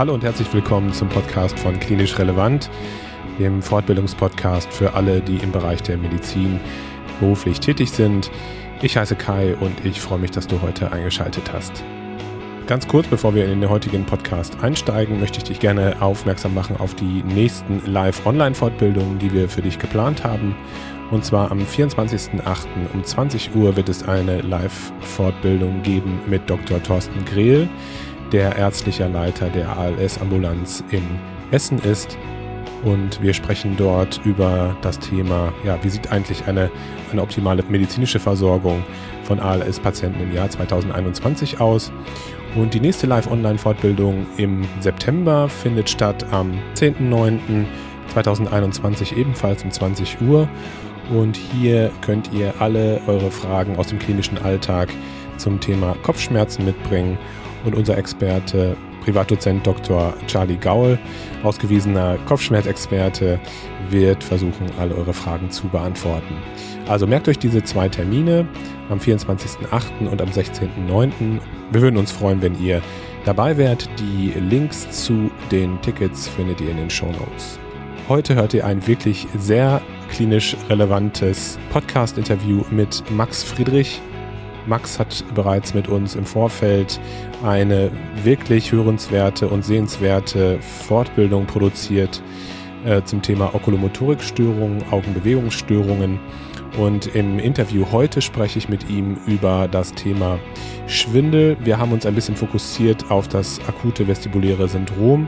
Hallo und herzlich willkommen zum Podcast von Klinisch Relevant, dem Fortbildungspodcast für alle, die im Bereich der Medizin beruflich tätig sind. Ich heiße Kai und ich freue mich, dass du heute eingeschaltet hast. Ganz kurz, bevor wir in den heutigen Podcast einsteigen, möchte ich dich gerne aufmerksam machen auf die nächsten Live-Online-Fortbildungen, die wir für dich geplant haben. Und zwar am 24.08. um 20 Uhr wird es eine Live-Fortbildung geben mit Dr. Thorsten Grehl der ärztlicher Leiter der ALS-Ambulanz in Essen ist. Und wir sprechen dort über das Thema, ja, wie sieht eigentlich eine, eine optimale medizinische Versorgung von ALS-Patienten im Jahr 2021 aus. Und die nächste Live-Online-Fortbildung im September findet statt am 10.09.2021 ebenfalls um 20 Uhr. Und hier könnt ihr alle eure Fragen aus dem klinischen Alltag zum Thema Kopfschmerzen mitbringen und unser Experte, Privatdozent Dr. Charlie Gaul, ausgewiesener Kopfschmerzexperte, wird versuchen, alle eure Fragen zu beantworten. Also merkt euch diese zwei Termine am 24.08. und am 16.09. Wir würden uns freuen, wenn ihr dabei wärt. Die Links zu den Tickets findet ihr in den Show Notes. Heute hört ihr ein wirklich sehr klinisch relevantes Podcast-Interview mit Max Friedrich. Max hat bereits mit uns im Vorfeld eine wirklich hörenswerte und sehenswerte Fortbildung produziert äh, zum Thema Okulomotorikstörungen, Augenbewegungsstörungen. Und im Interview heute spreche ich mit ihm über das Thema Schwindel. Wir haben uns ein bisschen fokussiert auf das akute vestibuläre Syndrom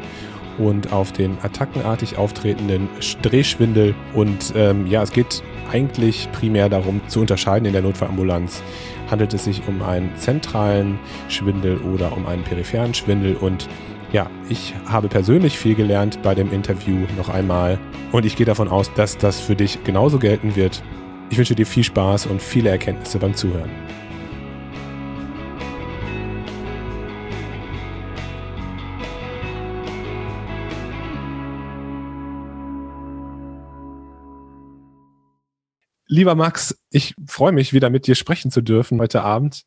und auf den attackenartig auftretenden Drehschwindel. Und ähm, ja, es geht eigentlich primär darum zu unterscheiden in der Notfallambulanz. Handelt es sich um einen zentralen Schwindel oder um einen peripheren Schwindel? Und ja, ich habe persönlich viel gelernt bei dem Interview noch einmal und ich gehe davon aus, dass das für dich genauso gelten wird. Ich wünsche dir viel Spaß und viele Erkenntnisse beim Zuhören. Lieber Max, ich freue mich wieder mit dir sprechen zu dürfen heute Abend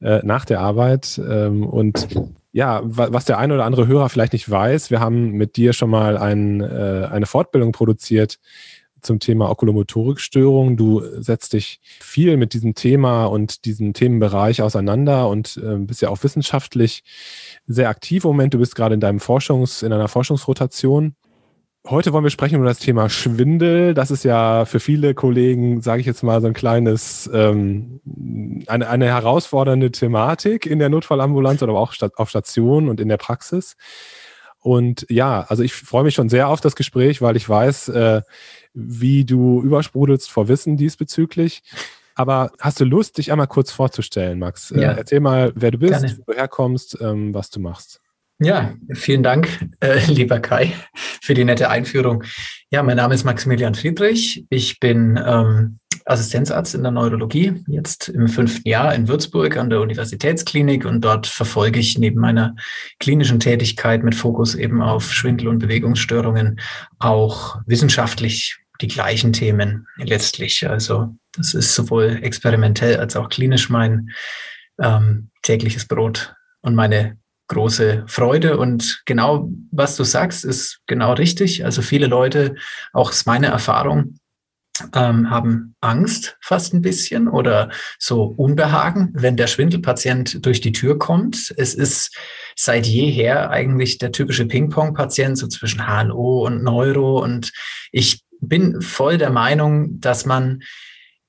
äh, nach der Arbeit. Ähm, und ja, was der eine oder andere Hörer vielleicht nicht weiß, wir haben mit dir schon mal ein, äh, eine Fortbildung produziert zum Thema Okulomotorikstörung. Du setzt dich viel mit diesem Thema und diesem Themenbereich auseinander und äh, bist ja auch wissenschaftlich sehr aktiv im Moment. Du bist gerade in deinem Forschungs, in einer Forschungsrotation. Heute wollen wir sprechen über das Thema Schwindel. Das ist ja für viele Kollegen, sage ich jetzt mal, so ein kleines, ähm, eine, eine herausfordernde Thematik in der Notfallambulanz oder auch auf Station und in der Praxis. Und ja, also ich freue mich schon sehr auf das Gespräch, weil ich weiß, äh, wie du übersprudelst vor Wissen diesbezüglich. Aber hast du Lust, dich einmal kurz vorzustellen, Max? Äh, ja. Äh, erzähl mal, wer du bist, Gerne. wo du herkommst, ähm, was du machst. Ja, vielen Dank, äh, lieber Kai, für die nette Einführung. Ja, mein Name ist Maximilian Friedrich. Ich bin ähm, Assistenzarzt in der Neurologie, jetzt im fünften Jahr in Würzburg an der Universitätsklinik und dort verfolge ich neben meiner klinischen Tätigkeit mit Fokus eben auf Schwindel- und Bewegungsstörungen auch wissenschaftlich die gleichen Themen letztlich. Also das ist sowohl experimentell als auch klinisch mein ähm, tägliches Brot und meine große Freude. Und genau, was du sagst, ist genau richtig. Also viele Leute, auch ist meine Erfahrung, ähm, haben Angst fast ein bisschen oder so Unbehagen, wenn der Schwindelpatient durch die Tür kommt. Es ist seit jeher eigentlich der typische Ping-Pong-Patient, so zwischen HNO und Neuro. Und ich bin voll der Meinung, dass man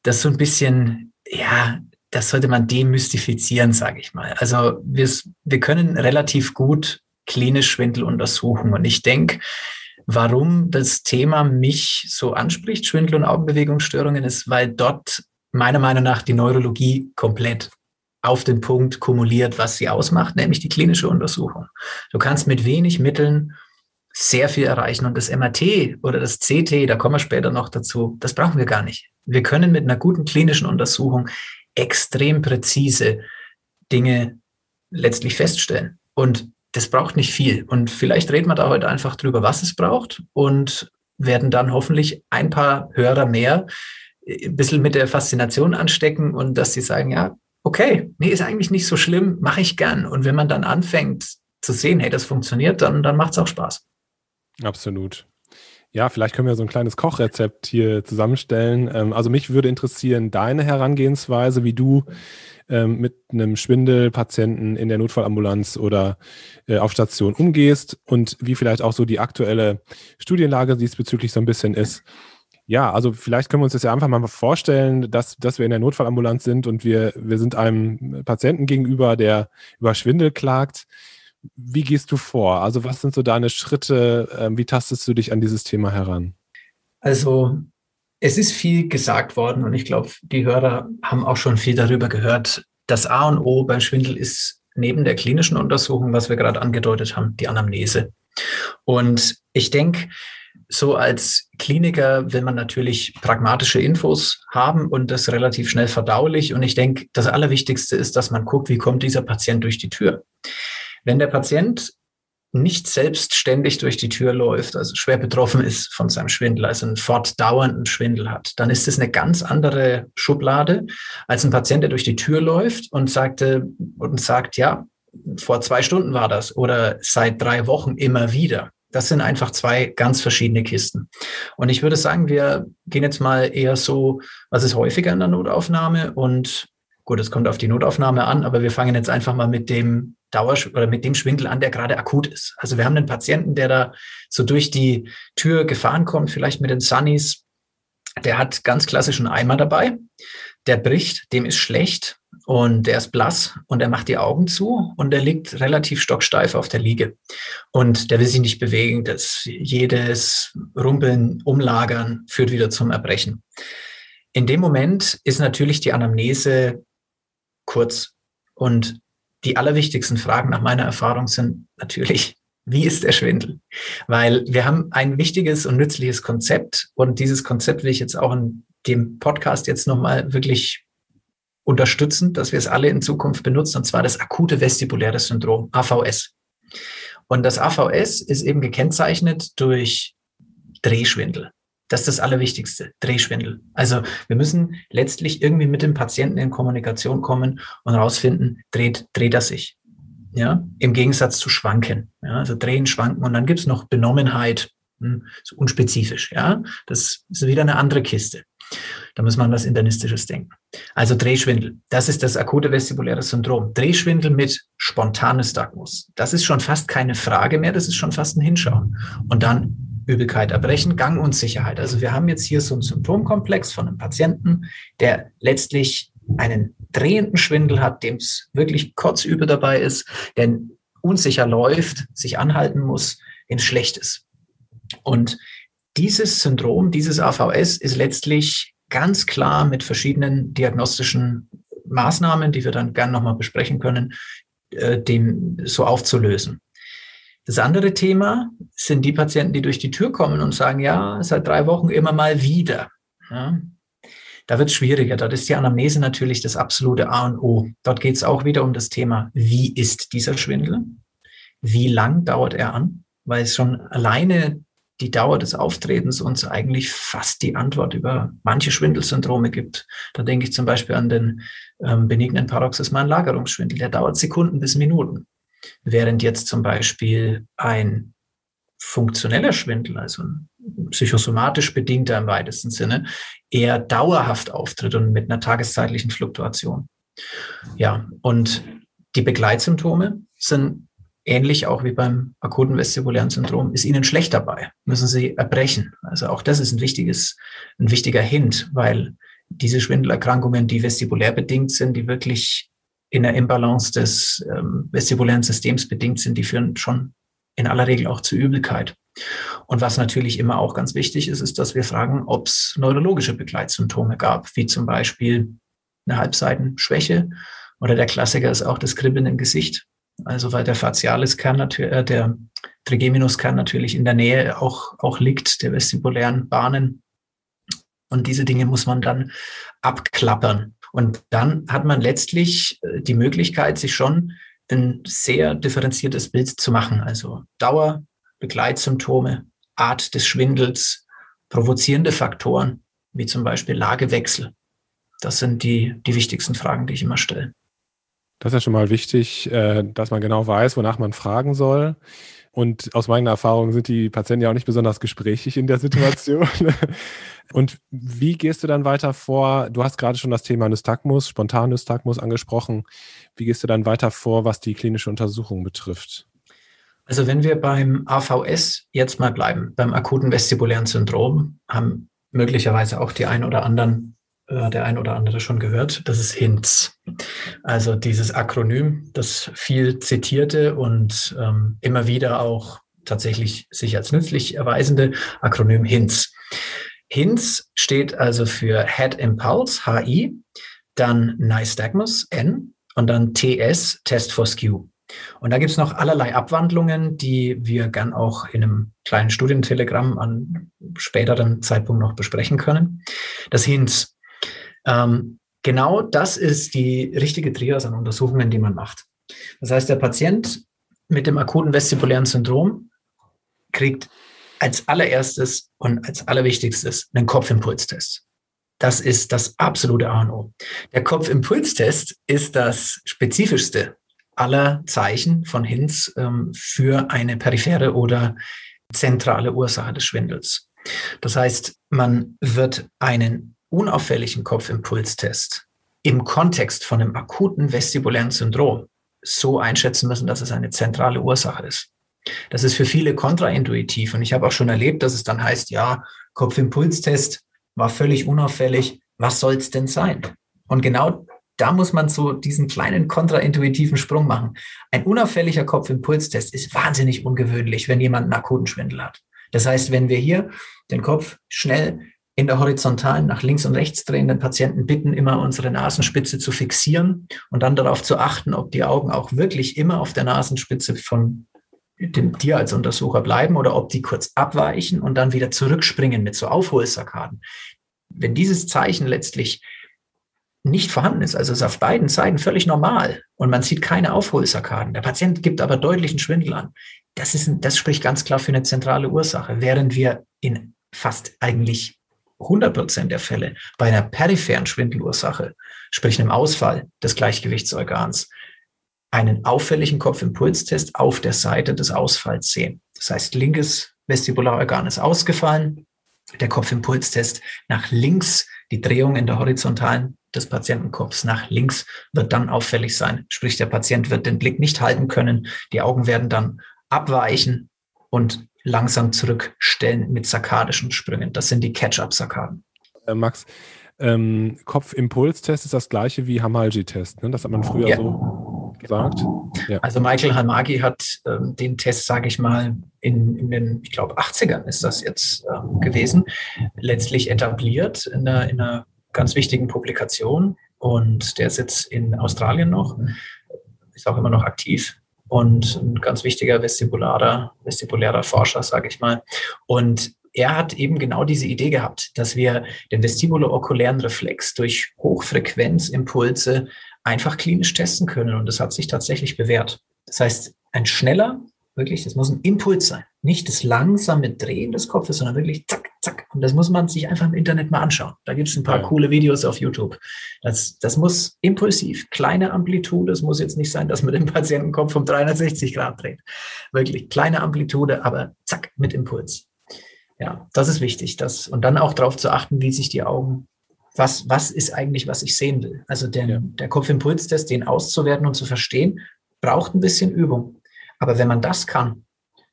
das so ein bisschen, ja, das sollte man demystifizieren, sage ich mal. Also wir, wir können relativ gut klinisch Schwindel untersuchen. Und ich denke, warum das Thema mich so anspricht, Schwindel und Augenbewegungsstörungen, ist, weil dort meiner Meinung nach die Neurologie komplett auf den Punkt kumuliert, was sie ausmacht, nämlich die klinische Untersuchung. Du kannst mit wenig Mitteln sehr viel erreichen. Und das MRT oder das CT, da kommen wir später noch dazu, das brauchen wir gar nicht. Wir können mit einer guten klinischen Untersuchung extrem präzise Dinge letztlich feststellen. Und das braucht nicht viel. Und vielleicht reden wir da heute einfach drüber, was es braucht und werden dann hoffentlich ein paar Hörer mehr äh, ein bisschen mit der Faszination anstecken und dass sie sagen, ja, okay, nee, ist eigentlich nicht so schlimm, mache ich gern. Und wenn man dann anfängt zu sehen, hey, das funktioniert, dann, dann macht es auch Spaß. Absolut. Ja, vielleicht können wir so ein kleines Kochrezept hier zusammenstellen. Ähm, also mich würde interessieren, deine Herangehensweise, wie du ähm, mit einem Schwindelpatienten in der Notfallambulanz oder äh, auf Station umgehst und wie vielleicht auch so die aktuelle Studienlage diesbezüglich so ein bisschen ist. Ja, also vielleicht können wir uns das ja einfach mal vorstellen, dass, dass wir in der Notfallambulanz sind und wir, wir sind einem Patienten gegenüber, der über Schwindel klagt. Wie gehst du vor? Also was sind so deine Schritte? Ähm, wie tastest du dich an dieses Thema heran? Also es ist viel gesagt worden und ich glaube, die Hörer haben auch schon viel darüber gehört. Das A und O beim Schwindel ist neben der klinischen Untersuchung, was wir gerade angedeutet haben, die Anamnese. Und ich denke, so als Kliniker will man natürlich pragmatische Infos haben und das relativ schnell verdaulich. Und ich denke, das Allerwichtigste ist, dass man guckt, wie kommt dieser Patient durch die Tür. Wenn der Patient nicht selbstständig durch die Tür läuft, also schwer betroffen ist von seinem Schwindel, also einen fortdauernden Schwindel hat, dann ist es eine ganz andere Schublade als ein Patient, der durch die Tür läuft und sagte und sagt, ja, vor zwei Stunden war das oder seit drei Wochen immer wieder. Das sind einfach zwei ganz verschiedene Kisten. Und ich würde sagen, wir gehen jetzt mal eher so, was ist häufiger in der Notaufnahme und gut, es kommt auf die Notaufnahme an, aber wir fangen jetzt einfach mal mit dem Dauer oder mit dem Schwindel an, der gerade akut ist. Also wir haben einen Patienten, der da so durch die Tür gefahren kommt, vielleicht mit den Sunnies. Der hat ganz klassischen Eimer dabei. Der bricht, dem ist schlecht und der ist blass und er macht die Augen zu und der liegt relativ stocksteif auf der Liege. Und der will sich nicht bewegen. Das, jedes Rumpeln, Umlagern führt wieder zum Erbrechen. In dem Moment ist natürlich die Anamnese kurz und die allerwichtigsten Fragen nach meiner Erfahrung sind natürlich, wie ist der Schwindel? Weil wir haben ein wichtiges und nützliches Konzept und dieses Konzept will ich jetzt auch in dem Podcast jetzt nochmal wirklich unterstützen, dass wir es alle in Zukunft benutzen, und zwar das akute vestibuläre Syndrom, AVS. Und das AVS ist eben gekennzeichnet durch Drehschwindel. Das ist das Allerwichtigste, Drehschwindel. Also wir müssen letztlich irgendwie mit dem Patienten in Kommunikation kommen und herausfinden, dreht, dreht er sich. Ja, im Gegensatz zu Schwanken. Ja, also drehen, schwanken und dann gibt's noch Benommenheit, hm, so unspezifisch. Ja, das ist wieder eine andere Kiste. Da muss man was Internistisches denken. Also Drehschwindel, das ist das akute vestibuläre Syndrom. Drehschwindel mit spontanes Stagmus. Das ist schon fast keine Frage mehr, das ist schon fast ein Hinschauen. Und dann Übelkeit, Erbrechen, Gangunsicherheit. Also wir haben jetzt hier so einen Symptomkomplex von einem Patienten, der letztlich einen drehenden Schwindel hat, dem es wirklich kotzübel dabei ist, der unsicher läuft, sich anhalten muss, ins Schlechtes. Und dieses Syndrom, dieses AVS ist letztlich ganz klar mit verschiedenen diagnostischen Maßnahmen, die wir dann gern nochmal besprechen können, äh, dem so aufzulösen. Das andere Thema sind die Patienten, die durch die Tür kommen und sagen, ja, seit drei Wochen immer mal wieder. Ja, da wird es schwieriger. Dort ist die Anamnese natürlich das absolute A und O. Dort geht es auch wieder um das Thema, wie ist dieser Schwindel? Wie lang dauert er an? Weil es schon alleine die Dauer des Auftretens uns eigentlich fast die Antwort über manche Schwindelsyndrome gibt. Da denke ich zum Beispiel an den ähm, benignen paroxysmalen Lagerungsschwindel. Der dauert Sekunden bis Minuten. Während jetzt zum Beispiel ein funktioneller Schwindel, also ein psychosomatisch bedingter im weitesten Sinne, eher dauerhaft auftritt und mit einer tageszeitlichen Fluktuation. Ja, und die Begleitsymptome sind ähnlich auch wie beim akuten vestibulären Syndrom, ist ihnen schlecht dabei, müssen sie erbrechen. Also auch das ist ein wichtiges, ein wichtiger Hint, weil diese Schwindelerkrankungen, die vestibulär bedingt sind, die wirklich in der Imbalance des ähm, vestibulären Systems bedingt sind, die führen schon in aller Regel auch zu Übelkeit. Und was natürlich immer auch ganz wichtig ist, ist, dass wir fragen, ob es neurologische Begleitsymptome gab, wie zum Beispiel eine Halbseitenschwäche oder der Klassiker ist auch das Kribbeln im Gesicht. Also weil der Facialiskern, äh, der Trigeminuskern natürlich in der Nähe auch, auch liegt, der vestibulären Bahnen. Und diese Dinge muss man dann abklappern. Und dann hat man letztlich äh, die Möglichkeit, sich schon ein sehr differenziertes Bild zu machen. Also Dauer, Begleitsymptome, Art des Schwindels, provozierende Faktoren, wie zum Beispiel Lagewechsel. Das sind die, die wichtigsten Fragen, die ich immer stelle. Das ist ja schon mal wichtig, äh, dass man genau weiß, wonach man fragen soll. Und aus meiner Erfahrung sind die Patienten ja auch nicht besonders gesprächig in der Situation. Und wie gehst du dann weiter vor? Du hast gerade schon das Thema Nystagmus, Spontan-Nystagmus angesprochen. Wie gehst du dann weiter vor, was die klinische Untersuchung betrifft? Also wenn wir beim AVS jetzt mal bleiben, beim akuten vestibulären Syndrom, haben möglicherweise auch die ein oder anderen, äh, der ein oder andere schon gehört, das ist HINTS. Also dieses Akronym, das viel zitierte und ähm, immer wieder auch tatsächlich sich als nützlich erweisende Akronym HINTS. HINTS steht also für Head Impulse, HI, dann Nystagmus, N, und dann TS, Test for Skew. Und da gibt es noch allerlei Abwandlungen, die wir gern auch in einem kleinen Studientelegramm an späteren Zeitpunkt noch besprechen können. Das HINTS. Ähm, genau das ist die richtige Trias an Untersuchungen, die man macht. Das heißt, der Patient mit dem akuten vestibulären Syndrom kriegt als allererstes und als allerwichtigstes einen Kopfimpulstest. Das ist das absolute A und O. Der Kopfimpulstest ist das spezifischste aller Zeichen von Hinz ähm, für eine periphere oder zentrale Ursache des Schwindels. Das heißt, man wird einen unauffälligen Kopfimpulstest im Kontext von einem akuten vestibulären Syndrom so einschätzen müssen, dass es eine zentrale Ursache ist. Das ist für viele kontraintuitiv. Und ich habe auch schon erlebt, dass es dann heißt, ja, Kopfimpulstest war völlig unauffällig. Was soll es denn sein? Und genau da muss man so diesen kleinen kontraintuitiven Sprung machen. Ein unauffälliger Kopfimpulstest ist wahnsinnig ungewöhnlich, wenn jemand einen akuten Schwindel hat. Das heißt, wenn wir hier den Kopf schnell in der horizontalen nach links und rechts drehenden Patienten bitten, immer unsere Nasenspitze zu fixieren und dann darauf zu achten, ob die Augen auch wirklich immer auf der Nasenspitze von dem Tier als Untersucher bleiben oder ob die kurz abweichen und dann wieder zurückspringen mit so Aufholsarkaden. Wenn dieses Zeichen letztlich nicht vorhanden ist, also ist auf beiden Seiten völlig normal und man sieht keine Aufholsarkaden, der Patient gibt aber deutlichen Schwindel an, das, ist, das spricht ganz klar für eine zentrale Ursache, während wir in fast eigentlich 100 Prozent der Fälle bei einer peripheren Schwindelursache, sprich einem Ausfall des Gleichgewichtsorgans, einen auffälligen Kopfimpulstest auf der Seite des Ausfalls sehen. Das heißt, linkes Vestibularorgan ist ausgefallen, der Kopfimpulstest nach links, die Drehung in der horizontalen des Patientenkopfs nach links wird dann auffällig sein. Sprich, der Patient wird den Blick nicht halten können, die Augen werden dann abweichen und langsam zurückstellen mit sarkadischen Sprüngen. Das sind die Catch-up-Sarkaden. Äh, Max, ähm, Kopfimpulstest ist das gleiche wie Hamalji-Test. Ne? Das hat man früher ja. so gesagt. Ja. Also Michael Halmagi hat ähm, den Test, sage ich mal, in, in den, ich glaube, 80ern ist das jetzt ähm, gewesen, letztlich etabliert in einer, in einer ganz wichtigen Publikation. Und der sitzt in Australien noch, ist auch immer noch aktiv und ein ganz wichtiger vestibularer, vestibulärer Forscher, sage ich mal. Und er hat eben genau diese Idee gehabt, dass wir den vestibulo-okulären Reflex durch Hochfrequenzimpulse einfach klinisch testen können. Und das hat sich tatsächlich bewährt. Das heißt, ein schneller, wirklich, das muss ein Impuls sein. Nicht das langsame Drehen des Kopfes, sondern wirklich zack, zack. Und das muss man sich einfach im Internet mal anschauen. Da gibt es ein paar ja. coole Videos auf YouTube. Das, das muss impulsiv, kleine Amplitude. Es muss jetzt nicht sein, dass man den Patientenkopf um 360 Grad dreht. Wirklich kleine Amplitude, aber zack, mit Impuls. Ja, das ist wichtig. Das, und dann auch darauf zu achten, wie sich die Augen was, was ist eigentlich, was ich sehen will. Also der, ja. der Kopfimpulstest, den auszuwerten und zu verstehen, braucht ein bisschen Übung. Aber wenn man das kann,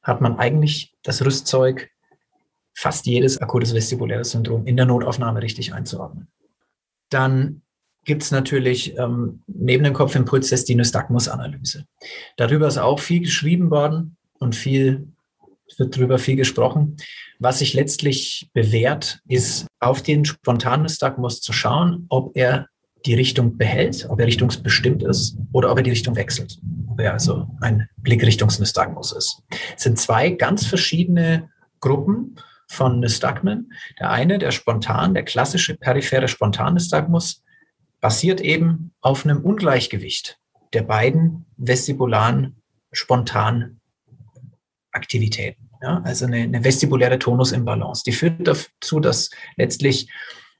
hat man eigentlich das Rüstzeug, fast jedes akutes vestibuläres Syndrom in der Notaufnahme richtig einzuordnen. Dann gibt es natürlich ähm, neben dem Kopfimpulstest die Nystagmus-Analyse. Darüber ist auch viel geschrieben worden und viel wird darüber viel gesprochen. Was sich letztlich bewährt, ist auf den spontanen Nystagmus zu schauen, ob er die Richtung behält, ob er richtungsbestimmt ist oder ob er die Richtung wechselt. Ob er also ein Blickrichtungsnystagmus ist. Es sind zwei ganz verschiedene Gruppen von Nystagmen. Der eine, der spontan, der klassische periphere Spontan-Nystagmus, basiert eben auf einem Ungleichgewicht der beiden vestibularen spontan Aktivitäten. Ja? Also eine, eine vestibuläre Tonusimbalance. Die führt dazu, dass letztlich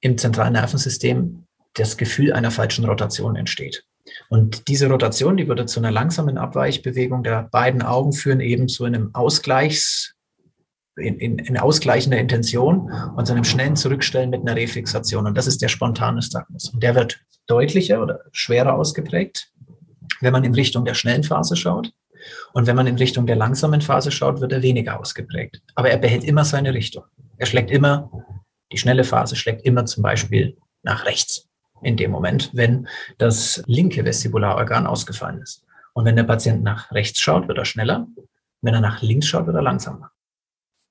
im zentralen Nervensystem das Gefühl einer falschen Rotation entsteht. Und diese Rotation, die würde zu einer langsamen Abweichbewegung der beiden Augen führen, eben zu einem Ausgleichs, in, in, in ausgleichender Intention und zu einem schnellen Zurückstellen mit einer Reflexation. Und das ist der spontane Stagmus. Und der wird deutlicher oder schwerer ausgeprägt, wenn man in Richtung der schnellen Phase schaut. Und wenn man in Richtung der langsamen Phase schaut, wird er weniger ausgeprägt. Aber er behält immer seine Richtung. Er schlägt immer, die schnelle Phase schlägt immer zum Beispiel nach rechts in dem Moment, wenn das linke Vestibularorgan ausgefallen ist. Und wenn der Patient nach rechts schaut, wird er schneller. Wenn er nach links schaut, wird er langsamer.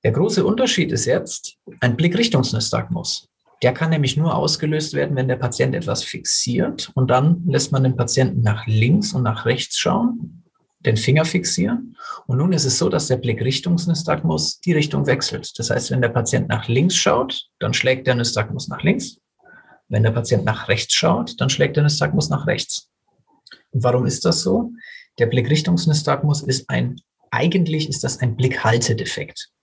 Der große Unterschied ist jetzt ein Blickrichtungsnystagmus. Der kann nämlich nur ausgelöst werden, wenn der Patient etwas fixiert und dann lässt man den Patienten nach links und nach rechts schauen, den Finger fixieren. Und nun ist es so, dass der Blickrichtungsnystagmus die Richtung wechselt. Das heißt, wenn der Patient nach links schaut, dann schlägt der Nystagmus nach links. Wenn der Patient nach rechts schaut, dann schlägt der Nystagmus nach rechts. Und warum ist das so? Der Blickrichtungsnystagmus ist ein, eigentlich ist das ein Blickhaltedefekt.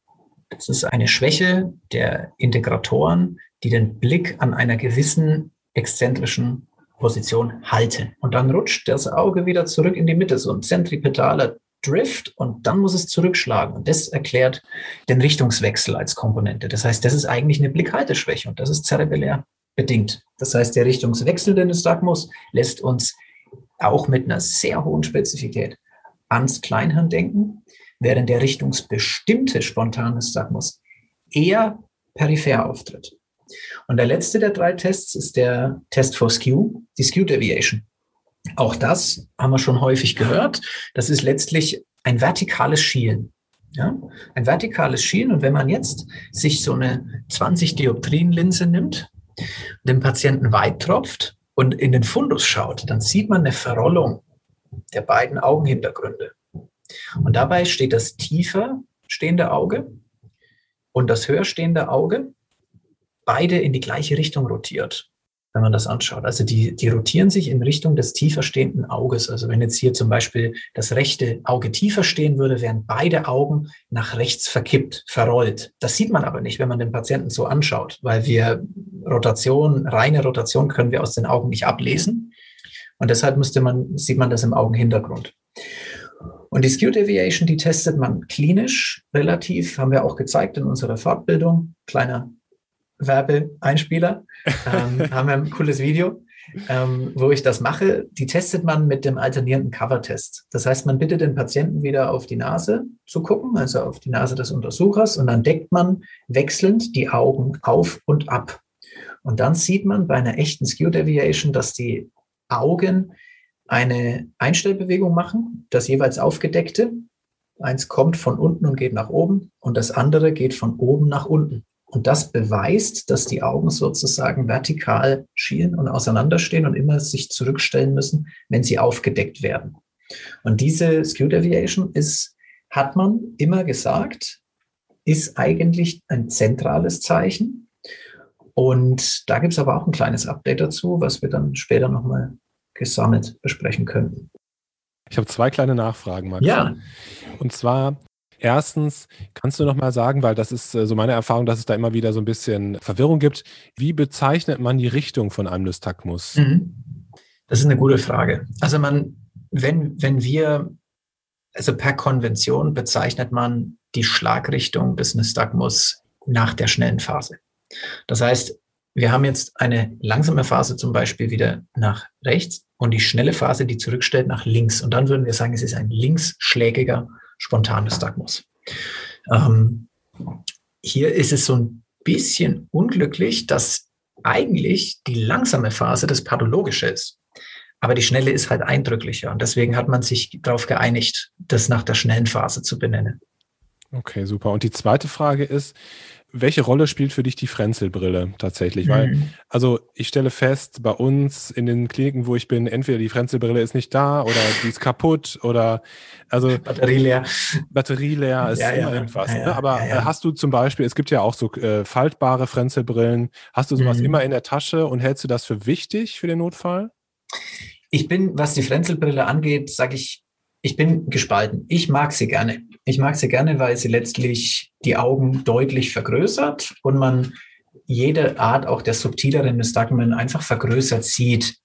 Das ist eine Schwäche der Integratoren, die den Blick an einer gewissen exzentrischen Position halten. Und dann rutscht das Auge wieder zurück in die Mitte, so ein zentripetaler Drift und dann muss es zurückschlagen. Und das erklärt den Richtungswechsel als Komponente. Das heißt, das ist eigentlich eine Blickhalteschwäche und das ist zerebellär bedingt. Das heißt, der Richtungswechsel des Nystagmus lässt uns auch mit einer sehr hohen Spezifität ans Kleinhirn denken, während der richtungsbestimmte spontane Nystagmus eher peripher auftritt. Und der letzte der drei Tests ist der Test for Skew, die Skew Deviation. Auch das haben wir schon häufig gehört. Das ist letztlich ein vertikales Schielen. Ja, ein vertikales Schielen. Und wenn man jetzt sich so eine 20 Dioptrien Linse nimmt, den Patienten weit tropft und in den Fundus schaut, dann sieht man eine Verrollung der beiden Augenhintergründe. Und dabei steht das tiefer stehende Auge und das höher stehende Auge beide in die gleiche Richtung rotiert, wenn man das anschaut. Also die, die rotieren sich in Richtung des tiefer stehenden Auges. Also wenn jetzt hier zum Beispiel das rechte Auge tiefer stehen würde, wären beide Augen nach rechts verkippt, verrollt. Das sieht man aber nicht, wenn man den Patienten so anschaut, weil wir Rotation, reine Rotation können wir aus den Augen nicht ablesen. Und deshalb müsste man, sieht man das im Augenhintergrund. Und die Skew Deviation, die testet man klinisch relativ, haben wir auch gezeigt in unserer Fortbildung. Kleiner Werbeeinspieler. ähm, haben wir ein cooles Video, ähm, wo ich das mache. Die testet man mit dem alternierenden Cover-Test. Das heißt, man bittet den Patienten wieder auf die Nase zu gucken, also auf die Nase des Untersuchers, und dann deckt man wechselnd die Augen auf und ab. Und dann sieht man bei einer echten Skew Deviation, dass die Augen eine Einstellbewegung machen, das jeweils aufgedeckte. Eins kommt von unten und geht nach oben und das andere geht von oben nach unten. Und das beweist, dass die Augen sozusagen vertikal schielen und auseinanderstehen und immer sich zurückstellen müssen, wenn sie aufgedeckt werden. Und diese Skew Deviation ist, hat man immer gesagt, ist eigentlich ein zentrales Zeichen. Und da gibt es aber auch ein kleines Update dazu, was wir dann später nochmal gesammelt besprechen könnten. Ich habe zwei kleine Nachfragen, Max. Ja. Und zwar, Erstens, kannst du noch mal sagen, weil das ist äh, so meine Erfahrung, dass es da immer wieder so ein bisschen Verwirrung gibt. Wie bezeichnet man die Richtung von einem Nystagmus? Mhm. Das ist eine gute Frage. Also man, wenn, wenn wir, also per Konvention bezeichnet man die Schlagrichtung des Nystagmus nach der schnellen Phase. Das heißt, wir haben jetzt eine langsame Phase zum Beispiel wieder nach rechts und die schnelle Phase, die zurückstellt, nach links. Und dann würden wir sagen, es ist ein linksschlägiger spontanes Dagmus. Ähm, hier ist es so ein bisschen unglücklich, dass eigentlich die langsame Phase das Pathologische ist. Aber die schnelle ist halt eindrücklicher. Und deswegen hat man sich darauf geeinigt, das nach der schnellen Phase zu benennen. Okay, super. Und die zweite Frage ist, welche Rolle spielt für dich die Frenzelbrille tatsächlich? Mhm. Weil, also ich stelle fest, bei uns in den Kliniken, wo ich bin, entweder die Frenzelbrille ist nicht da oder die ist kaputt oder also Batterie leer. Batterie leer ist ja, immer ja, irgendwas. Ja, ne? Aber hast du zum Beispiel, es gibt ja auch so äh, faltbare Frenzelbrillen, hast du sowas mhm. immer in der Tasche und hältst du das für wichtig für den Notfall? Ich bin, was die Frenzelbrille angeht, sage ich, ich bin gespalten. Ich mag sie gerne. Ich mag sie gerne, weil sie letztlich die Augen deutlich vergrößert und man jede Art auch der subtileren Nystagmen einfach vergrößert sieht.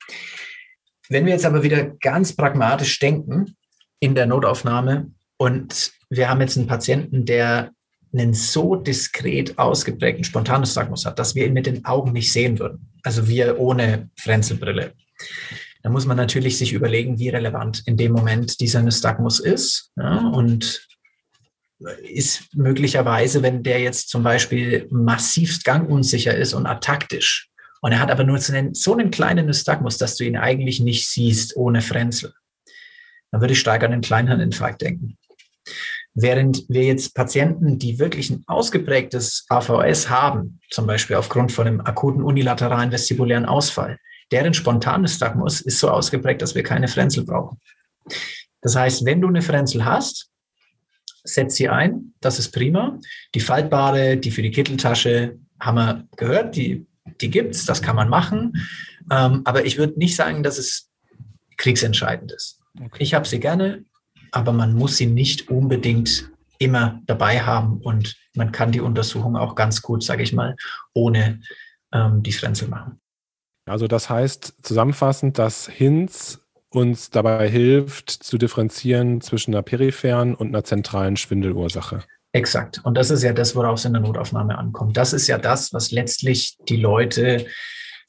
wenn wir jetzt aber wieder ganz pragmatisch denken in der Notaufnahme und wir haben jetzt einen Patienten, der einen so diskret ausgeprägten Spontanostagmus hat, dass wir ihn mit den Augen nicht sehen würden. Also wir ohne Frenzelbrille. Da muss man natürlich sich überlegen, wie relevant in dem Moment dieser Nystagmus ist. Ja, und ist möglicherweise, wenn der jetzt zum Beispiel massivst gangunsicher ist und ataktisch, und er hat aber nur so einen, so einen kleinen Nystagmus, dass du ihn eigentlich nicht siehst ohne Frenzel, dann würde ich stark an den Kleinhirninfarkt denken. Während wir jetzt Patienten, die wirklich ein ausgeprägtes AVS haben, zum Beispiel aufgrund von einem akuten unilateralen vestibulären Ausfall, deren Spontanystagmus ist so ausgeprägt, dass wir keine Frenzel brauchen. Das heißt, wenn du eine Frenzel hast, setz sie ein, das ist prima. Die faltbare, die für die Kitteltasche, haben wir gehört, die, die gibt's, das kann man machen. Ähm, aber ich würde nicht sagen, dass es kriegsentscheidend ist. Okay. Ich habe sie gerne, aber man muss sie nicht unbedingt immer dabei haben und man kann die Untersuchung auch ganz gut, sage ich mal, ohne ähm, die Frenzel machen. Also das heißt zusammenfassend, dass Hinz uns dabei hilft, zu differenzieren zwischen einer peripheren und einer zentralen Schwindelursache. Exakt. Und das ist ja das, worauf es in der Notaufnahme ankommt. Das ist ja das, was letztlich die Leute,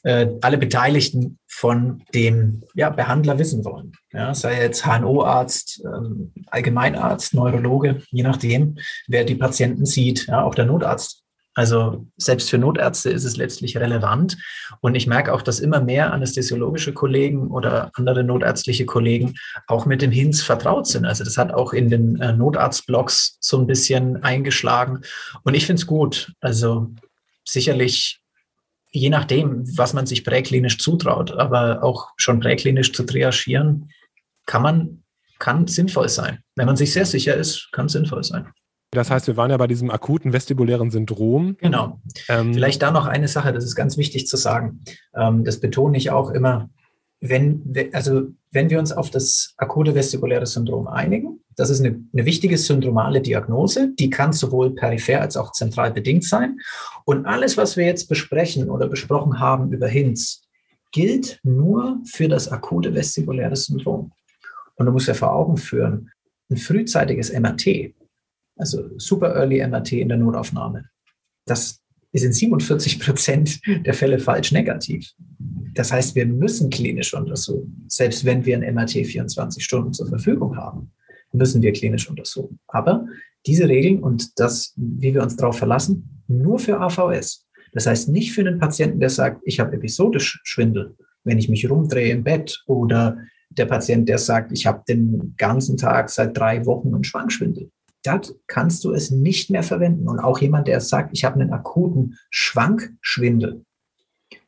äh, alle Beteiligten von dem ja, Behandler wissen wollen. Ja, sei jetzt HNO-Arzt, ähm, Allgemeinarzt, Neurologe, je nachdem, wer die Patienten sieht, ja, auch der Notarzt also selbst für Notärzte ist es letztlich relevant. Und ich merke auch, dass immer mehr anästhesiologische Kollegen oder andere notärztliche Kollegen auch mit dem HINS vertraut sind. Also das hat auch in den äh, Notarztblogs so ein bisschen eingeschlagen. Und ich finde es gut. Also sicherlich je nachdem, was man sich präklinisch zutraut, aber auch schon präklinisch zu triagieren, kann man, kann sinnvoll sein. Wenn man sich sehr sicher ist, kann es sinnvoll sein. Das heißt, wir waren ja bei diesem akuten vestibulären Syndrom. Genau. Ähm, Vielleicht da noch eine Sache, das ist ganz wichtig zu sagen. Ähm, das betone ich auch immer. Wenn, also, wenn wir uns auf das akute vestibuläre Syndrom einigen, das ist eine, eine wichtige syndromale Diagnose, die kann sowohl peripher als auch zentral bedingt sein. Und alles, was wir jetzt besprechen oder besprochen haben über HINS, gilt nur für das akute vestibuläre Syndrom. Und du musst ja vor Augen führen, ein frühzeitiges MRT also Super Early MRT in der Notaufnahme. Das ist in 47 Prozent der Fälle falsch negativ. Das heißt, wir müssen klinisch untersuchen. Selbst wenn wir ein MRT 24 Stunden zur Verfügung haben, müssen wir klinisch untersuchen. Aber diese Regeln und das, wie wir uns darauf verlassen, nur für AVS. Das heißt nicht für einen Patienten, der sagt, ich habe episodisch Schwindel, wenn ich mich rumdrehe im Bett oder der Patient, der sagt, ich habe den ganzen Tag seit drei Wochen einen Schwankschwindel dort kannst du es nicht mehr verwenden. Und auch jemand, der sagt, ich habe einen akuten Schwankschwindel,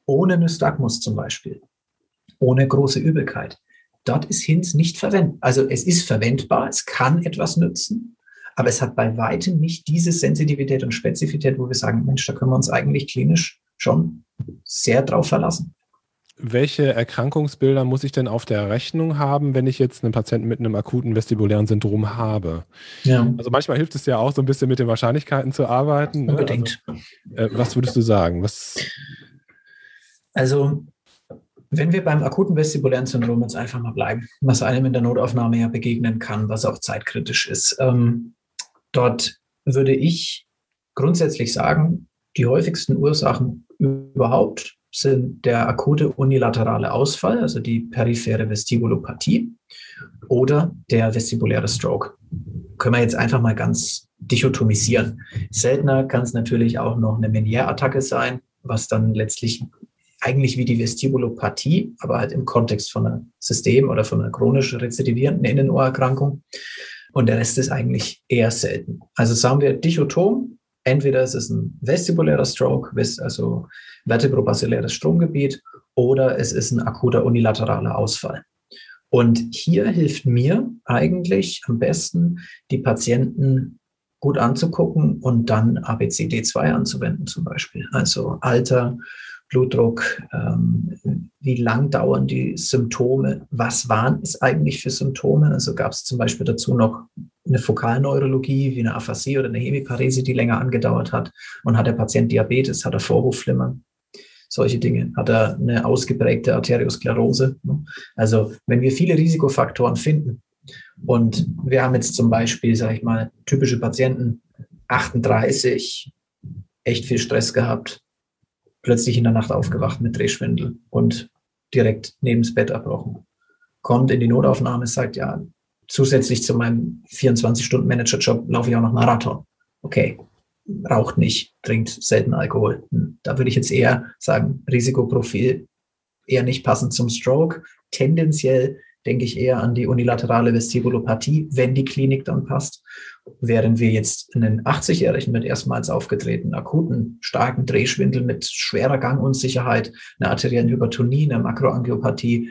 ohne Nystagmus zum Beispiel, ohne große Übelkeit, dort ist HINS nicht verwendet. Also es ist verwendbar, es kann etwas nützen, aber es hat bei weitem nicht diese Sensitivität und Spezifität, wo wir sagen, Mensch, da können wir uns eigentlich klinisch schon sehr drauf verlassen welche Erkrankungsbilder muss ich denn auf der Rechnung haben, wenn ich jetzt einen Patienten mit einem akuten vestibulären Syndrom habe? Ja. Also manchmal hilft es ja auch, so ein bisschen mit den Wahrscheinlichkeiten zu arbeiten. Ne? Unbedingt. Also, äh, was würdest du sagen? Was also, wenn wir beim akuten vestibulären Syndrom jetzt einfach mal bleiben, was einem in der Notaufnahme ja begegnen kann, was auch zeitkritisch ist, ähm, dort würde ich grundsätzlich sagen, die häufigsten Ursachen überhaupt sind der akute unilaterale Ausfall, also die periphere Vestibulopathie oder der vestibuläre Stroke. Können wir jetzt einfach mal ganz dichotomisieren. Seltener kann es natürlich auch noch eine Meniere-Attacke sein, was dann letztlich eigentlich wie die Vestibulopathie, aber halt im Kontext von einem System oder von einer chronisch rezidivierenden Innenohrerkrankung. Und der Rest ist eigentlich eher selten. Also sagen wir dichotom, entweder ist es ein vestibulärer Stroke, also vertebrobasiläres Stromgebiet, oder es ist ein akuter unilateraler Ausfall. Und hier hilft mir eigentlich am besten, die Patienten gut anzugucken und dann ABCD2 anzuwenden zum Beispiel. Also Alter, Blutdruck, ähm, wie lang dauern die Symptome, was waren es eigentlich für Symptome? Also gab es zum Beispiel dazu noch eine Fokalneurologie wie eine Aphasie oder eine Hemiparese, die länger angedauert hat und hat der Patient Diabetes, hat er Vorhofflimmern, solche Dinge, hat er eine ausgeprägte Arteriosklerose. Ne? Also wenn wir viele Risikofaktoren finden und wir haben jetzt zum Beispiel, sage ich mal, typische Patienten, 38, echt viel Stress gehabt, plötzlich in der Nacht aufgewacht mit Drehschwindel und direkt neben das Bett erbrochen. Kommt in die Notaufnahme, sagt, ja, zusätzlich zu meinem 24-Stunden-Manager-Job laufe ich auch noch Marathon. Okay, raucht nicht, trinkt selten Alkohol. Hm, da würde ich jetzt eher sagen, Risikoprofil eher nicht passend zum Stroke. Tendenziell denke ich eher an die unilaterale Vestibulopathie, wenn die Klinik dann passt. Während wir jetzt einen 80-Jährigen mit erstmals aufgetretenen akuten, starken Drehschwindel mit schwerer Gangunsicherheit, einer arteriellen Hypertonie, einer Makroangiopathie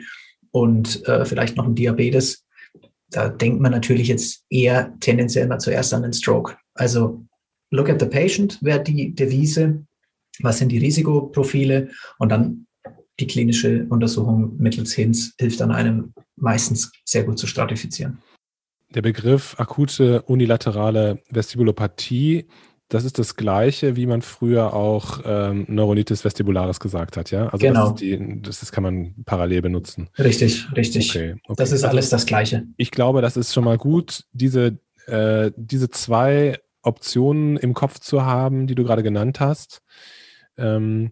und äh, vielleicht noch ein Diabetes, da denkt man natürlich jetzt eher tendenziell mal zuerst an den Stroke. Also look at the patient wäre die Devise. Was sind die Risikoprofile? Und dann die klinische Untersuchung mittels HINS hilft dann einem meistens sehr gut zu stratifizieren. Der Begriff akute unilaterale Vestibulopathie, das ist das Gleiche, wie man früher auch ähm, Neuronitis vestibularis gesagt hat, ja? Also genau. Das, die, das ist, kann man parallel benutzen. Richtig, richtig. Okay, okay. Das ist alles das Gleiche. Ich glaube, das ist schon mal gut, diese, äh, diese zwei Optionen im Kopf zu haben, die du gerade genannt hast. Ähm,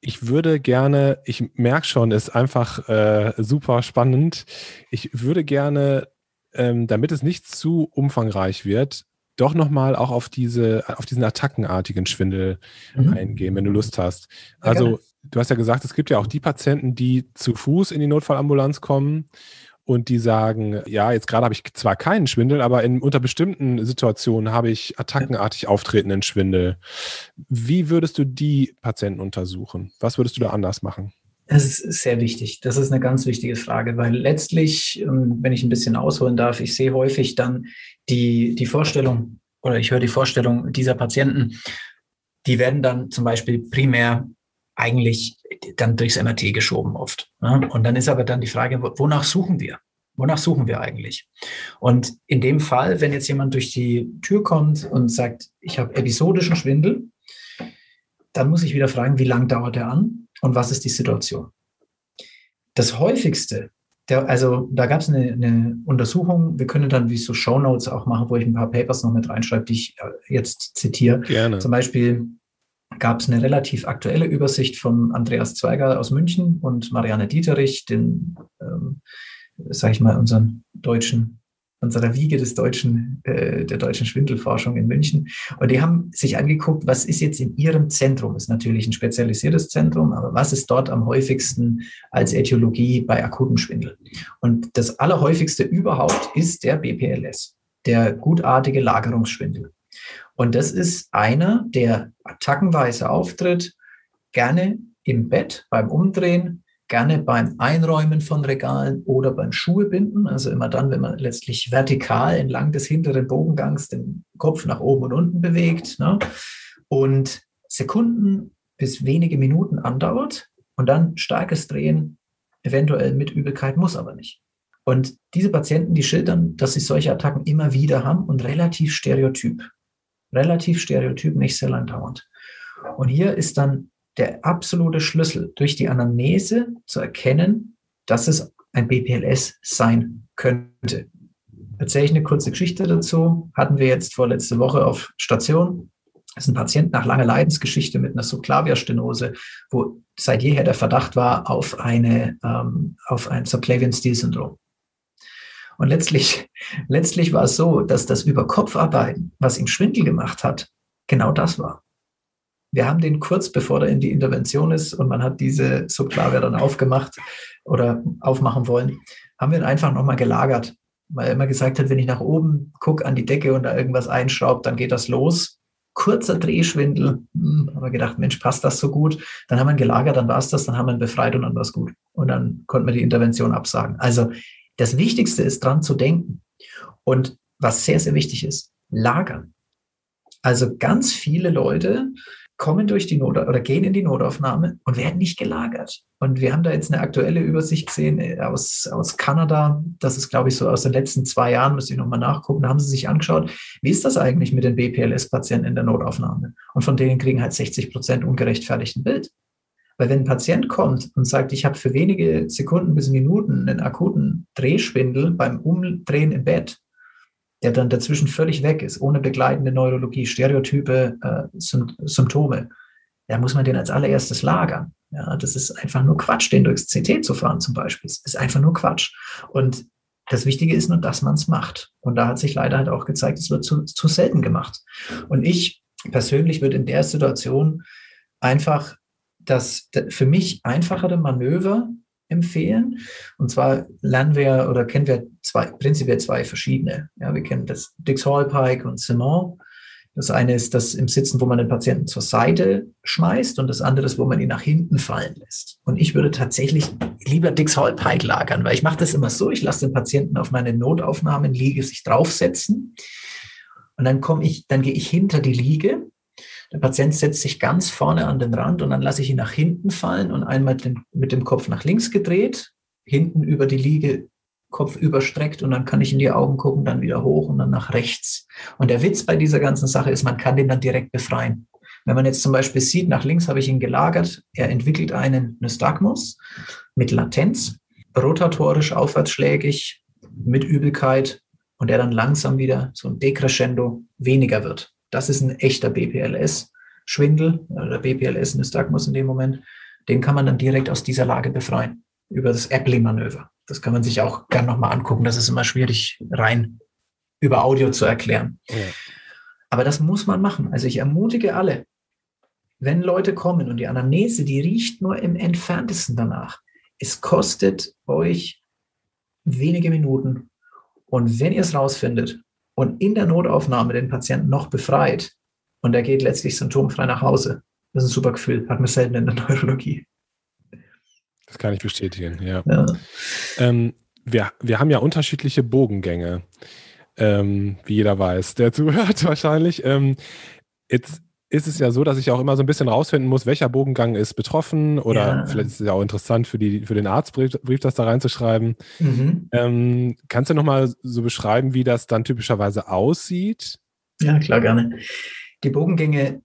ich würde gerne, ich merke schon, ist einfach äh, super spannend. Ich würde gerne, ähm, damit es nicht zu umfangreich wird, doch nochmal auch auf diese, auf diesen attackenartigen Schwindel mhm. eingehen, wenn du Lust hast. Also, du hast ja gesagt, es gibt ja auch die Patienten, die zu Fuß in die Notfallambulanz kommen und die sagen, ja, jetzt gerade habe ich zwar keinen Schwindel, aber in, unter bestimmten Situationen habe ich attackenartig auftretenden Schwindel. Wie würdest du die Patienten untersuchen? Was würdest du da anders machen? Das ist sehr wichtig. Das ist eine ganz wichtige Frage, weil letztlich, ähm, wenn ich ein bisschen ausholen darf, ich sehe häufig dann die, die Vorstellung oder ich höre die Vorstellung dieser Patienten, die werden dann zum Beispiel primär eigentlich dann durchs MRT geschoben oft. Ne? Und dann ist aber dann die Frage, wonach suchen wir? Wonach suchen wir eigentlich? Und in dem Fall, wenn jetzt jemand durch die Tür kommt und sagt, ich habe episodischen Schwindel, dann muss ich wieder fragen, wie lang dauert er an und was ist die Situation? Das häufigste, der, also da gab es eine, eine, Untersuchung, wir können dann wie so Shownotes auch machen, wo ich ein paar Papers noch mit reinschreibe, die ich äh, jetzt zitiere. Gerne. Zum Beispiel gab es eine relativ aktuelle Übersicht von Andreas Zweiger aus München und Marianne Dieterich, den, ähm, sage ich mal, unseren deutschen, unserer Wiege des deutschen, äh, der deutschen Schwindelforschung in München. Und die haben sich angeguckt, was ist jetzt in ihrem Zentrum, ist natürlich ein spezialisiertes Zentrum, aber was ist dort am häufigsten als Äthiologie bei akutem Schwindel? Und das allerhäufigste überhaupt ist der BPLS, der gutartige Lagerungsschwindel. Und das ist einer, der attackenweise auftritt, gerne im Bett beim Umdrehen, gerne beim Einräumen von Regalen oder beim Schuhebinden. Also immer dann, wenn man letztlich vertikal entlang des hinteren Bogengangs den Kopf nach oben und unten bewegt. Ne? Und Sekunden bis wenige Minuten andauert und dann starkes Drehen, eventuell mit Übelkeit, muss aber nicht. Und diese Patienten, die schildern, dass sie solche Attacken immer wieder haben und relativ stereotyp relativ stereotyp, nicht sehr lang dauernd. Und hier ist dann der absolute Schlüssel durch die Anamnese zu erkennen, dass es ein BPLS sein könnte. Erzähle ich eine kurze Geschichte dazu. Hatten wir jetzt vorletzte Woche auf Station. Das ist ein Patient nach langer Leidensgeschichte mit einer Subclaviastenose, wo seit jeher der Verdacht war auf, eine, ähm, auf ein Subclavian-Stil-Syndrom. Und letztlich, letztlich war es so, dass das Überkopfarbeiten, was ihm Schwindel gemacht hat, genau das war. Wir haben den kurz bevor er in die Intervention ist und man hat diese Subklave dann aufgemacht oder aufmachen wollen, haben wir ihn einfach nochmal gelagert, weil er immer gesagt hat, wenn ich nach oben gucke an die Decke und da irgendwas einschraubt, dann geht das los. Kurzer Drehschwindel, hm, haben wir gedacht, Mensch, passt das so gut? Dann haben wir ihn gelagert, dann war es das, dann haben wir ihn befreit und dann war es gut. Und dann konnten wir die Intervention absagen. Also das Wichtigste ist dran zu denken. Und was sehr, sehr wichtig ist, lagern. Also ganz viele Leute kommen durch die Not oder gehen in die Notaufnahme und werden nicht gelagert. Und wir haben da jetzt eine aktuelle Übersicht gesehen äh, aus, aus Kanada. Das ist, glaube ich, so aus den letzten zwei Jahren, müsste ich nochmal nachgucken. Da haben sie sich angeschaut, wie ist das eigentlich mit den BPLS-Patienten in der Notaufnahme? Und von denen kriegen halt 60 Prozent ungerechtfertigt ein Bild. Weil wenn ein Patient kommt und sagt, ich habe für wenige Sekunden bis Minuten einen akuten Drehschwindel beim Umdrehen im Bett, der dann dazwischen völlig weg ist, ohne begleitende Neurologie, Stereotype, äh, Symptome, da muss man den als allererstes lagern. Ja, das ist einfach nur Quatsch, den durchs CT zu fahren zum Beispiel. Das ist einfach nur Quatsch. Und das Wichtige ist nur, dass man es macht. Und da hat sich leider halt auch gezeigt, es wird zu, zu selten gemacht. Und ich persönlich würde in der Situation einfach das für mich einfachere Manöver empfehlen. Und zwar lernen wir oder kennen wir zwei, prinzipiell zwei verschiedene. Ja, wir kennen das Dix-Hall-Pike und Simon. Das eine ist das im Sitzen, wo man den Patienten zur Seite schmeißt und das andere ist, wo man ihn nach hinten fallen lässt. Und ich würde tatsächlich lieber Dix Hall Pike lagern, weil ich mache das immer so, ich lasse den Patienten auf meine Notaufnahmen Liege sich draufsetzen und dann komme ich, dann gehe ich hinter die Liege. Der Patient setzt sich ganz vorne an den Rand und dann lasse ich ihn nach hinten fallen und einmal den, mit dem Kopf nach links gedreht, hinten über die Liege Kopf überstreckt und dann kann ich in die Augen gucken, dann wieder hoch und dann nach rechts. Und der Witz bei dieser ganzen Sache ist, man kann den dann direkt befreien. Wenn man jetzt zum Beispiel sieht, nach links habe ich ihn gelagert, er entwickelt einen Nystagmus mit Latenz, rotatorisch aufwärtsschlägig, mit Übelkeit und er dann langsam wieder so ein Decrescendo weniger wird. Das ist ein echter BPLS-Schwindel oder BPLS-Nystagmus in dem Moment. Den kann man dann direkt aus dieser Lage befreien über das Appling-Manöver. Das kann man sich auch gern nochmal angucken. Das ist immer schwierig rein über Audio zu erklären. Ja. Aber das muss man machen. Also ich ermutige alle, wenn Leute kommen und die Anamnese, die riecht nur im entferntesten danach. Es kostet euch wenige Minuten. Und wenn ihr es rausfindet und in der Notaufnahme den Patienten noch befreit und er geht letztlich symptomfrei nach Hause, das ist ein super Gefühl, hat man selten in der Neurologie. Das kann ich bestätigen, ja. ja. Ähm, wir, wir haben ja unterschiedliche Bogengänge, ähm, wie jeder weiß, der zuhört wahrscheinlich. Ähm, jetzt ist es ja so, dass ich auch immer so ein bisschen rausfinden muss, welcher Bogengang ist betroffen oder ja. vielleicht ist es ja auch interessant für, die, für den Arztbrief, das da reinzuschreiben. Mhm. Ähm, kannst du nochmal so beschreiben, wie das dann typischerweise aussieht? Ja, klar, gerne. Die Bogengänge,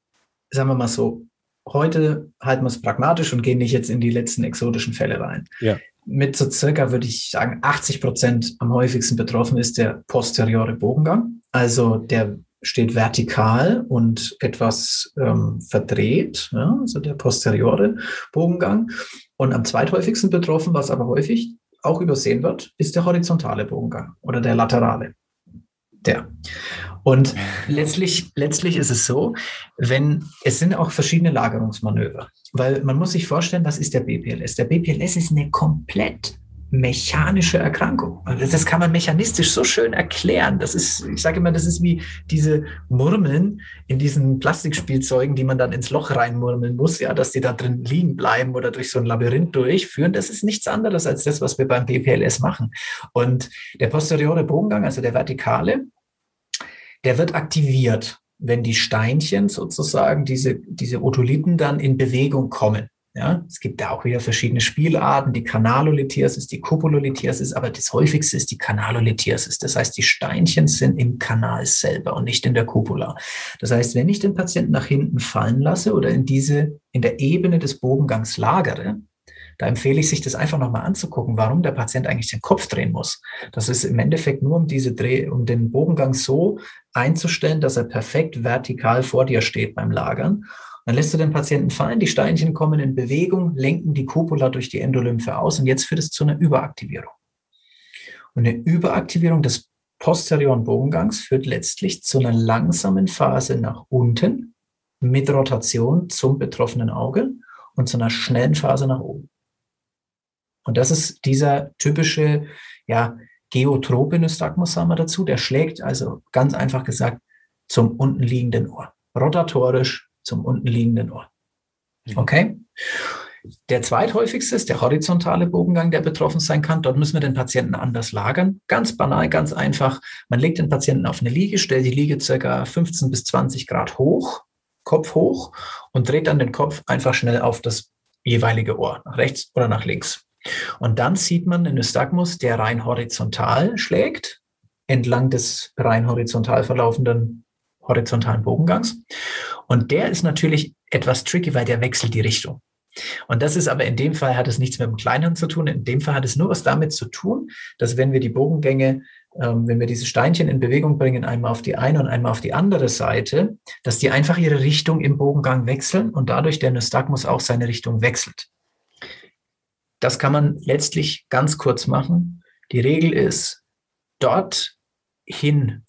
sagen wir mal so, heute halten wir es pragmatisch und gehen nicht jetzt in die letzten exotischen Fälle rein. Ja. Mit so circa, würde ich sagen, 80 Prozent am häufigsten betroffen ist der posteriore Bogengang. Also der steht vertikal und etwas ähm, verdreht, ja, also der posteriore Bogengang. Und am zweithäufigsten betroffen, was aber häufig auch übersehen wird, ist der horizontale Bogengang oder der laterale. Der. Und letztlich, letztlich ist es so, wenn es sind auch verschiedene Lagerungsmanöver, weil man muss sich vorstellen, was ist der BPLS? Der BPLS ist eine komplett mechanische Erkrankung. Das kann man mechanistisch so schön erklären. Das ist, ich sage immer, das ist wie diese Murmeln in diesen Plastikspielzeugen, die man dann ins Loch reinmurmeln muss, ja, dass die da drin liegen bleiben oder durch so ein Labyrinth durchführen. Das ist nichts anderes als das, was wir beim BPLS machen. Und der posteriore Bogengang, also der vertikale, der wird aktiviert, wenn die Steinchen sozusagen, diese, diese Otolithen dann in Bewegung kommen. Ja, es gibt da auch wieder verschiedene Spielarten, die Kanalolithiasis, die Cupulolithiasis, aber das häufigste ist die Kanalolithiasis. Das heißt, die Steinchen sind im Kanal selber und nicht in der Cupula. Das heißt, wenn ich den Patienten nach hinten fallen lasse oder in diese, in der Ebene des Bogengangs lagere, da empfehle ich sich das einfach nochmal anzugucken, warum der Patient eigentlich den Kopf drehen muss. Das ist im Endeffekt nur um diese Dreh, um den Bogengang so einzustellen, dass er perfekt vertikal vor dir steht beim Lagern. Dann lässt du den Patienten fallen, die Steinchen kommen in Bewegung, lenken die Cupula durch die Endolymphe aus und jetzt führt es zu einer Überaktivierung. Und eine Überaktivierung des posterioren Bogengangs führt letztlich zu einer langsamen Phase nach unten mit Rotation zum betroffenen Auge und zu einer schnellen Phase nach oben. Und das ist dieser typische, ja, geotrope Nystagmus haben wir dazu. Der schlägt also ganz einfach gesagt zum unten liegenden Ohr. Rotatorisch zum unten liegenden Ohr. Mhm. Okay? Der zweithäufigste ist der horizontale Bogengang, der betroffen sein kann. Dort müssen wir den Patienten anders lagern. Ganz banal, ganz einfach. Man legt den Patienten auf eine Liege, stellt die Liege circa 15 bis 20 Grad hoch, Kopf hoch und dreht dann den Kopf einfach schnell auf das jeweilige Ohr, nach rechts oder nach links. Und dann sieht man einen Nystagmus, der rein horizontal schlägt, entlang des rein horizontal verlaufenden horizontalen Bogengangs. Und der ist natürlich etwas tricky, weil der wechselt die Richtung. Und das ist aber in dem Fall hat es nichts mit dem Kleinhirn zu tun. In dem Fall hat es nur was damit zu tun, dass wenn wir die Bogengänge, ähm, wenn wir diese Steinchen in Bewegung bringen, einmal auf die eine und einmal auf die andere Seite, dass die einfach ihre Richtung im Bogengang wechseln und dadurch der Nystagmus auch seine Richtung wechselt. Das kann man letztlich ganz kurz machen. Die Regel ist, dort hin,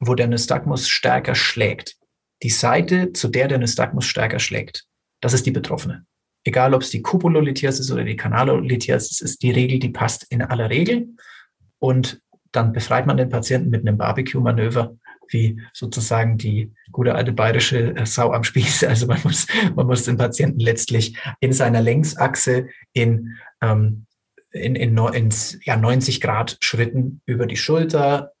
wo der Nystagmus stärker schlägt, die Seite, zu der der Nystagmus stärker schlägt, das ist die Betroffene. Egal, ob es die Cupulolithiasis oder die Canalolithiasis ist, die Regel, die passt in aller Regel. Und dann befreit man den Patienten mit einem Barbecue-Manöver, wie sozusagen die gute alte bayerische äh, Sau am Spieß. Also man muss, man muss den Patienten letztlich in seiner Längsachse in, ähm, in, in, in ja, 90 Grad Schritten über die Schulter,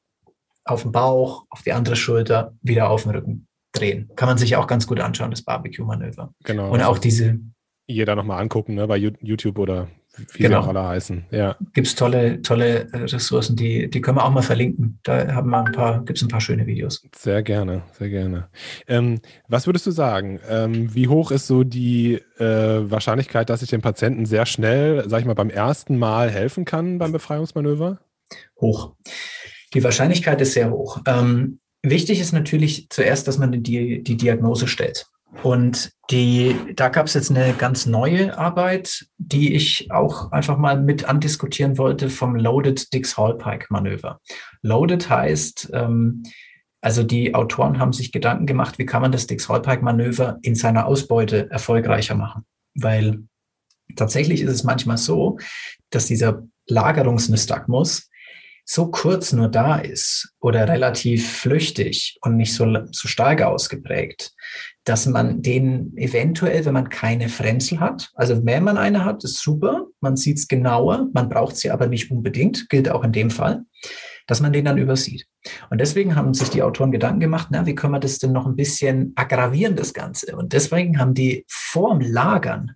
auf den Bauch, auf die andere Schulter, wieder auf den Rücken drehen. Kann man sich auch ganz gut anschauen, das Barbecue-Manöver. Genau. Und auch diese. Jeder nochmal angucken, ne, bei YouTube oder wie genau. sie auch alle heißen. Ja. Gibt es tolle, tolle äh, Ressourcen, die, die können wir auch mal verlinken. Da haben wir ein paar, gibt es ein paar schöne Videos. Sehr gerne, sehr gerne. Ähm, was würdest du sagen? Ähm, wie hoch ist so die äh, Wahrscheinlichkeit, dass ich dem Patienten sehr schnell, sag ich mal, beim ersten Mal helfen kann beim Befreiungsmanöver? Hoch. Die Wahrscheinlichkeit ist sehr hoch. Ähm, wichtig ist natürlich zuerst, dass man die, die Diagnose stellt. Und die, da gab es jetzt eine ganz neue Arbeit, die ich auch einfach mal mit andiskutieren wollte vom Loaded Dix-Hallpike-Manöver. Loaded heißt, ähm, also die Autoren haben sich Gedanken gemacht, wie kann man das Dix-Hallpike-Manöver in seiner Ausbeute erfolgreicher machen. Weil tatsächlich ist es manchmal so, dass dieser Lagerungsnystagmus so kurz nur da ist oder relativ flüchtig und nicht so, so stark ausgeprägt, dass man den eventuell, wenn man keine Frenzel hat, also wenn man eine hat, ist super, man sieht es genauer, man braucht sie aber nicht unbedingt, gilt auch in dem Fall, dass man den dann übersieht. Und deswegen haben sich die Autoren Gedanken gemacht, na, wie können wir das denn noch ein bisschen aggravieren, das Ganze? Und deswegen haben die vorm Lagern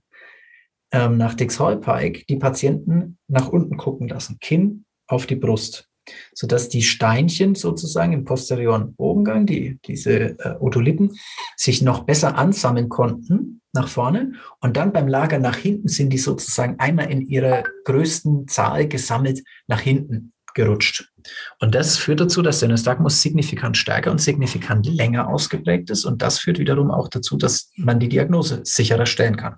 ähm, nach Dix-Hallpike die Patienten nach unten gucken lassen, Kinn auf die Brust, sodass die Steinchen sozusagen im posterioren Bogengang, die, diese äh, Otolithen, sich noch besser ansammeln konnten nach vorne. Und dann beim Lager nach hinten sind die sozusagen einmal in ihrer größten Zahl gesammelt nach hinten gerutscht. Und das führt dazu, dass der Nystagmus signifikant stärker und signifikant länger ausgeprägt ist. Und das führt wiederum auch dazu, dass man die Diagnose sicherer stellen kann.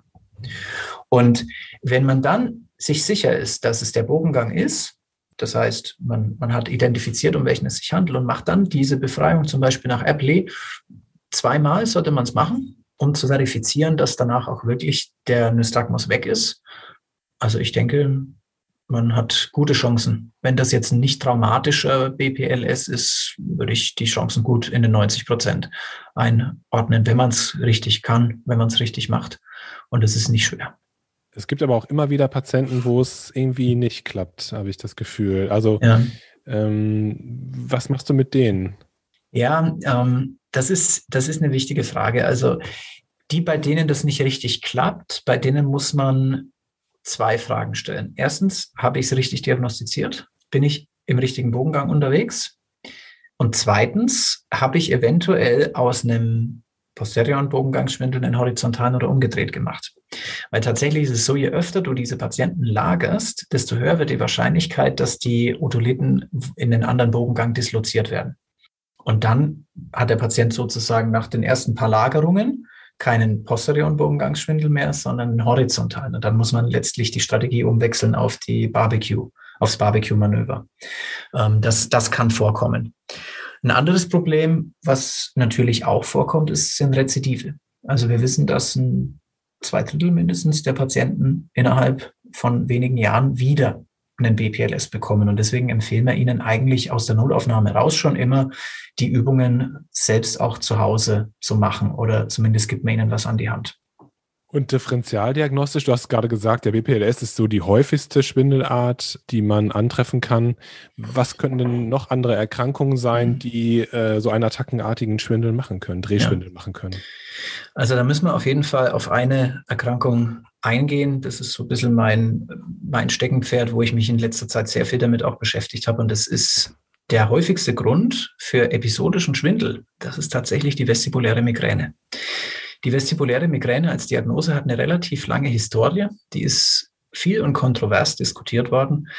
Und wenn man dann sich sicher ist, dass es der Bogengang ist, das heißt, man, man hat identifiziert, um welchen es sich handelt und macht dann diese Befreiung zum Beispiel nach Apley. Zweimal sollte man es machen, um zu verifizieren, dass danach auch wirklich der Nystagmus weg ist. Also ich denke, man hat gute Chancen. Wenn das jetzt ein nicht traumatischer BPLS ist, würde ich die Chancen gut in den 90 Prozent einordnen, wenn man es richtig kann, wenn man es richtig macht. Und es ist nicht schwer. Es gibt aber auch immer wieder Patienten, wo es irgendwie nicht klappt, habe ich das Gefühl. Also, ja. ähm, was machst du mit denen? Ja, ähm, das, ist, das ist eine wichtige Frage. Also, die, bei denen das nicht richtig klappt, bei denen muss man zwei Fragen stellen. Erstens, habe ich es richtig diagnostiziert? Bin ich im richtigen Bogengang unterwegs? Und zweitens, habe ich eventuell aus einem posterior Bogengangsschwindel in horizontalen oder umgedreht gemacht. Weil tatsächlich ist es so, je öfter du diese Patienten lagerst, desto höher wird die Wahrscheinlichkeit, dass die Otolithen in den anderen Bogengang disloziert werden. Und dann hat der Patient sozusagen nach den ersten paar Lagerungen keinen posterior Bogengangsschwindel mehr, sondern einen horizontalen. Und dann muss man letztlich die Strategie umwechseln auf die Barbecue, aufs Barbecue-Manöver. Ähm, das, das kann vorkommen. Ein anderes Problem, was natürlich auch vorkommt, ist, sind Rezidive. Also wir wissen, dass ein zwei Drittel mindestens der Patienten innerhalb von wenigen Jahren wieder einen BPLS bekommen. Und deswegen empfehlen wir Ihnen eigentlich aus der Notaufnahme raus schon immer, die Übungen selbst auch zu Hause zu machen oder zumindest gibt man Ihnen was an die Hand. Und differentialdiagnostisch, du hast gerade gesagt, der BPLS ist so die häufigste Schwindelart, die man antreffen kann. Was könnten denn noch andere Erkrankungen sein, mhm. die äh, so einen attackenartigen Schwindel machen können, Drehschwindel ja. machen können? Also da müssen wir auf jeden Fall auf eine Erkrankung eingehen. Das ist so ein bisschen mein, mein Steckenpferd, wo ich mich in letzter Zeit sehr viel damit auch beschäftigt habe. Und das ist der häufigste Grund für episodischen Schwindel. Das ist tatsächlich die vestibuläre Migräne. Die vestibuläre Migräne als Diagnose hat eine relativ lange Historie. Die ist viel und kontrovers diskutiert worden.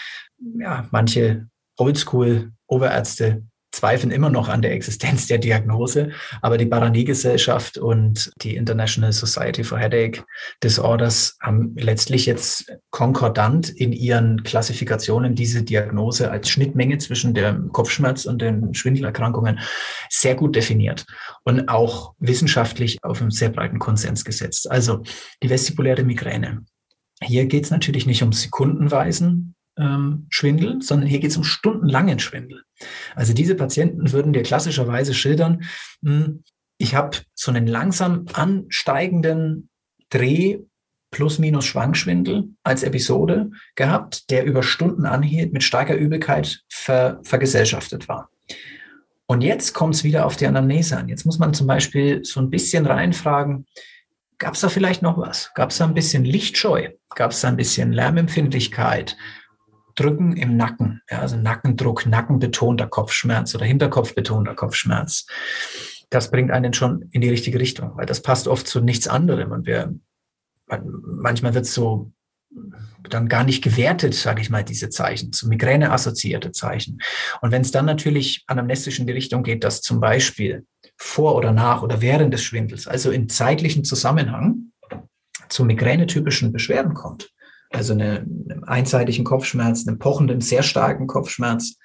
Ja, manche Oldschool-Oberärzte zweifeln immer noch an der Existenz der Diagnose, aber die Barani-Gesellschaft und die International Society for Headache Disorders haben letztlich jetzt konkordant in ihren Klassifikationen diese Diagnose als Schnittmenge zwischen dem Kopfschmerz und den Schwindelerkrankungen sehr gut definiert und auch wissenschaftlich auf einen sehr breiten Konsens gesetzt. Also die vestibuläre Migräne. Hier geht es natürlich nicht um sekundenweisen ähm, Schwindel, sondern hier geht es um stundenlangen Schwindel. Also diese Patienten würden dir klassischerweise schildern, mh, hm, ich habe so einen langsam ansteigenden Dreh plus minus Schwankschwindel als Episode gehabt, der über Stunden anhielt, mit starker Übelkeit ver, vergesellschaftet war. Und jetzt kommt es wieder auf die Anamnese an. Jetzt muss man zum Beispiel so ein bisschen reinfragen, gab es da vielleicht noch was? Gab es da ein bisschen Lichtscheu? Gab es da ein bisschen Lärmempfindlichkeit? Drücken im Nacken, ja, also Nackendruck, nackenbetonter Kopfschmerz oder Hinterkopfbetonter Kopfschmerz. Das bringt einen schon in die richtige Richtung, weil das passt oft zu nichts anderem und wir manchmal wird es so dann gar nicht gewertet, sage ich mal, diese Zeichen, zu Migräne assoziierte Zeichen. Und wenn es dann natürlich anamnestisch in die Richtung geht, dass zum Beispiel vor oder nach oder während des Schwindels, also in zeitlichen Zusammenhang, zu migränetypischen Beschwerden kommt, also eine, einem einseitigen Kopfschmerz, einem pochenden, sehr starken Kopfschmerz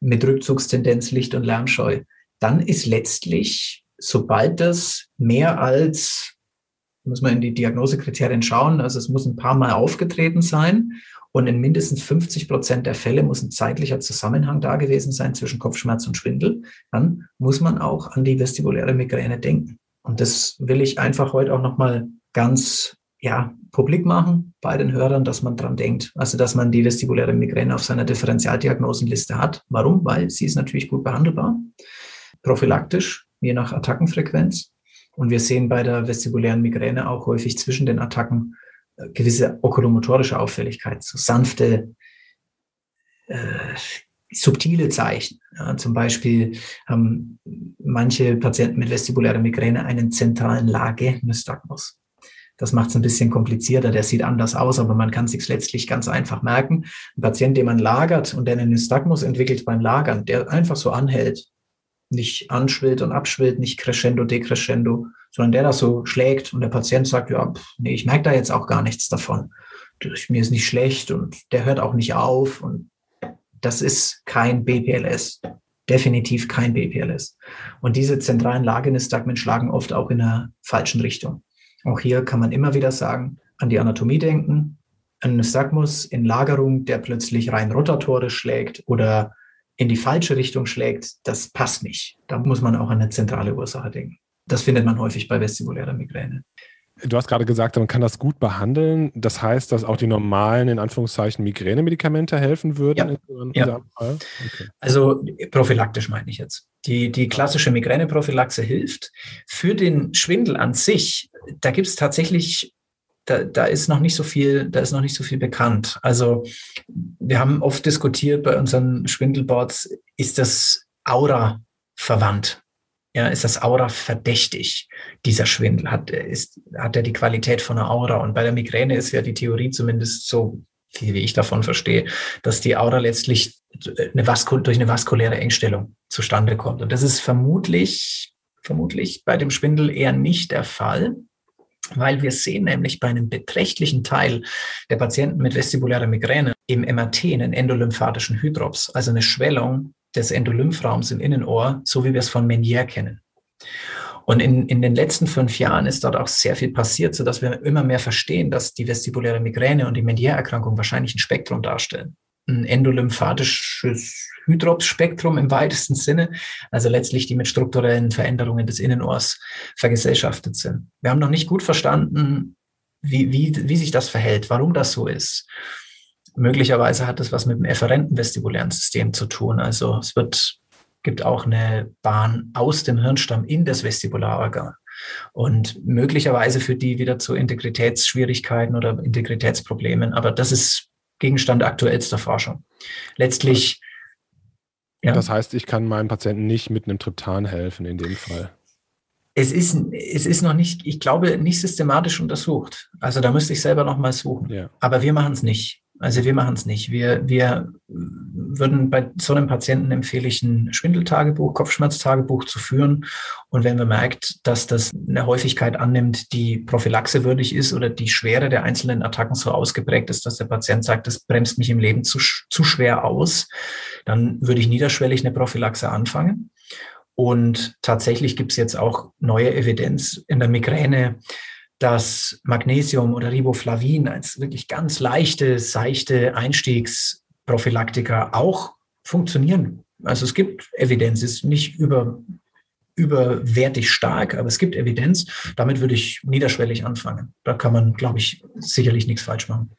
mit Rückzugstendenz, Licht- und Lärmscheu, dann ist letztlich, sobald das mehr als, muss man in die Diagnosekriterien schauen, also es muss ein paar Mal aufgetreten sein und in mindestens 50 Prozent der Fälle muss ein zeitlicher Zusammenhang da gewesen sein zwischen Kopfschmerz und Schwindel, dann muss man auch an die vestibuläre Migräne denken. Und das will ich einfach heute auch nochmal ganz ja, publik machen bei den Hörern, dass man dran denkt. Also, dass man die vestibuläre Migräne auf seiner Differentialdiagnosenliste hat. Warum? Weil sie ist natürlich gut behandelbar, prophylaktisch, je nach Attackenfrequenz. Und wir sehen bei der vestibulären Migräne auch häufig zwischen den Attacken äh, gewisse okulomotorische Auffälligkeit, so sanfte, äh, subtile Zeichen. Ja, zum Beispiel haben manche Patienten mit vestibulärer Migräne einen zentralen Lage-Nystagmus. Das macht es ein bisschen komplizierter. Der sieht anders aus, aber man kann sich letztlich ganz einfach merken. Ein Patient, den man lagert und der einen Nystagmus entwickelt beim Lagern, der einfach so anhält, nicht anschwillt und abschwillt, nicht crescendo, decrescendo, sondern der das so schlägt und der Patient sagt, ja, pff, nee, ich merke da jetzt auch gar nichts davon. Mir ist nicht schlecht und der hört auch nicht auf und das ist kein BPLS. Definitiv kein BPLS. Und diese zentralen Lagenystagmen schlagen oft auch in der falschen Richtung. Auch hier kann man immer wieder sagen, an die Anatomie denken, ein Nystagmus in Lagerung, der plötzlich rein rotatorisch schlägt oder in die falsche Richtung schlägt, das passt nicht. Da muss man auch an eine zentrale Ursache denken. Das findet man häufig bei vestibulärer Migräne. Du hast gerade gesagt, man kann das gut behandeln. Das heißt, dass auch die normalen, in Anführungszeichen, Migränemedikamente helfen würden? Ja. ja. Okay. Also prophylaktisch meine ich jetzt. Die, die klassische Migräneprophylaxe hilft. Für den Schwindel an sich, da gibt es tatsächlich, da, da ist noch nicht so viel, da ist noch nicht so viel bekannt. Also wir haben oft diskutiert bei unseren Schwindelboards, ist das Aura verwandt? Ja, ist das Aura verdächtig, dieser Schwindel? Hat, ist, hat er die Qualität von einer Aura? Und bei der Migräne ist ja die Theorie zumindest so, wie ich davon verstehe, dass die Aura letztlich eine durch eine vaskuläre Engstellung zustande kommt. Und das ist vermutlich, vermutlich bei dem Schwindel eher nicht der Fall, weil wir sehen nämlich bei einem beträchtlichen Teil der Patienten mit vestibulärer Migräne im MRT einen endolymphatischen Hydrops, also eine Schwellung des Endolymphraums im Innenohr, so wie wir es von Meniere kennen. Und in, in den letzten fünf Jahren ist dort auch sehr viel passiert, sodass wir immer mehr verstehen, dass die vestibuläre Migräne und die Meniere-Erkrankung wahrscheinlich ein Spektrum darstellen. Ein endolymphatisches Hydrops-Spektrum im weitesten Sinne, also letztlich die mit strukturellen Veränderungen des Innenohrs vergesellschaftet sind. Wir haben noch nicht gut verstanden, wie, wie, wie sich das verhält, warum das so ist. Möglicherweise hat es was mit dem efferenten vestibulären System zu tun. Also es wird, gibt auch eine Bahn aus dem Hirnstamm in das Vestibularorgan. Und möglicherweise führt die wieder zu Integritätsschwierigkeiten oder Integritätsproblemen. Aber das ist Gegenstand aktuellster Forschung. Letztlich. Ja. Das heißt, ich kann meinem Patienten nicht mit einem Triptan helfen in dem Fall. Es ist, es ist noch nicht, ich glaube, nicht systematisch untersucht. Also da müsste ich selber noch mal suchen. Ja. Aber wir machen es nicht. Also wir machen es nicht. Wir, wir würden bei so einem Patienten empfehle ich ein Schwindeltagebuch, Kopfschmerztagebuch zu führen. Und wenn man merkt, dass das eine Häufigkeit annimmt, die prophylaxewürdig ist oder die Schwere der einzelnen Attacken so ausgeprägt ist, dass der Patient sagt, das bremst mich im Leben zu, zu schwer aus, dann würde ich niederschwellig eine Prophylaxe anfangen. Und tatsächlich gibt es jetzt auch neue Evidenz in der Migräne, dass Magnesium oder Riboflavin als wirklich ganz leichte, seichte Einstiegsprophylaktika auch funktionieren. Also es gibt Evidenz, ist nicht über, überwertig stark, aber es gibt Evidenz. Damit würde ich niederschwellig anfangen. Da kann man, glaube ich, sicherlich nichts falsch machen.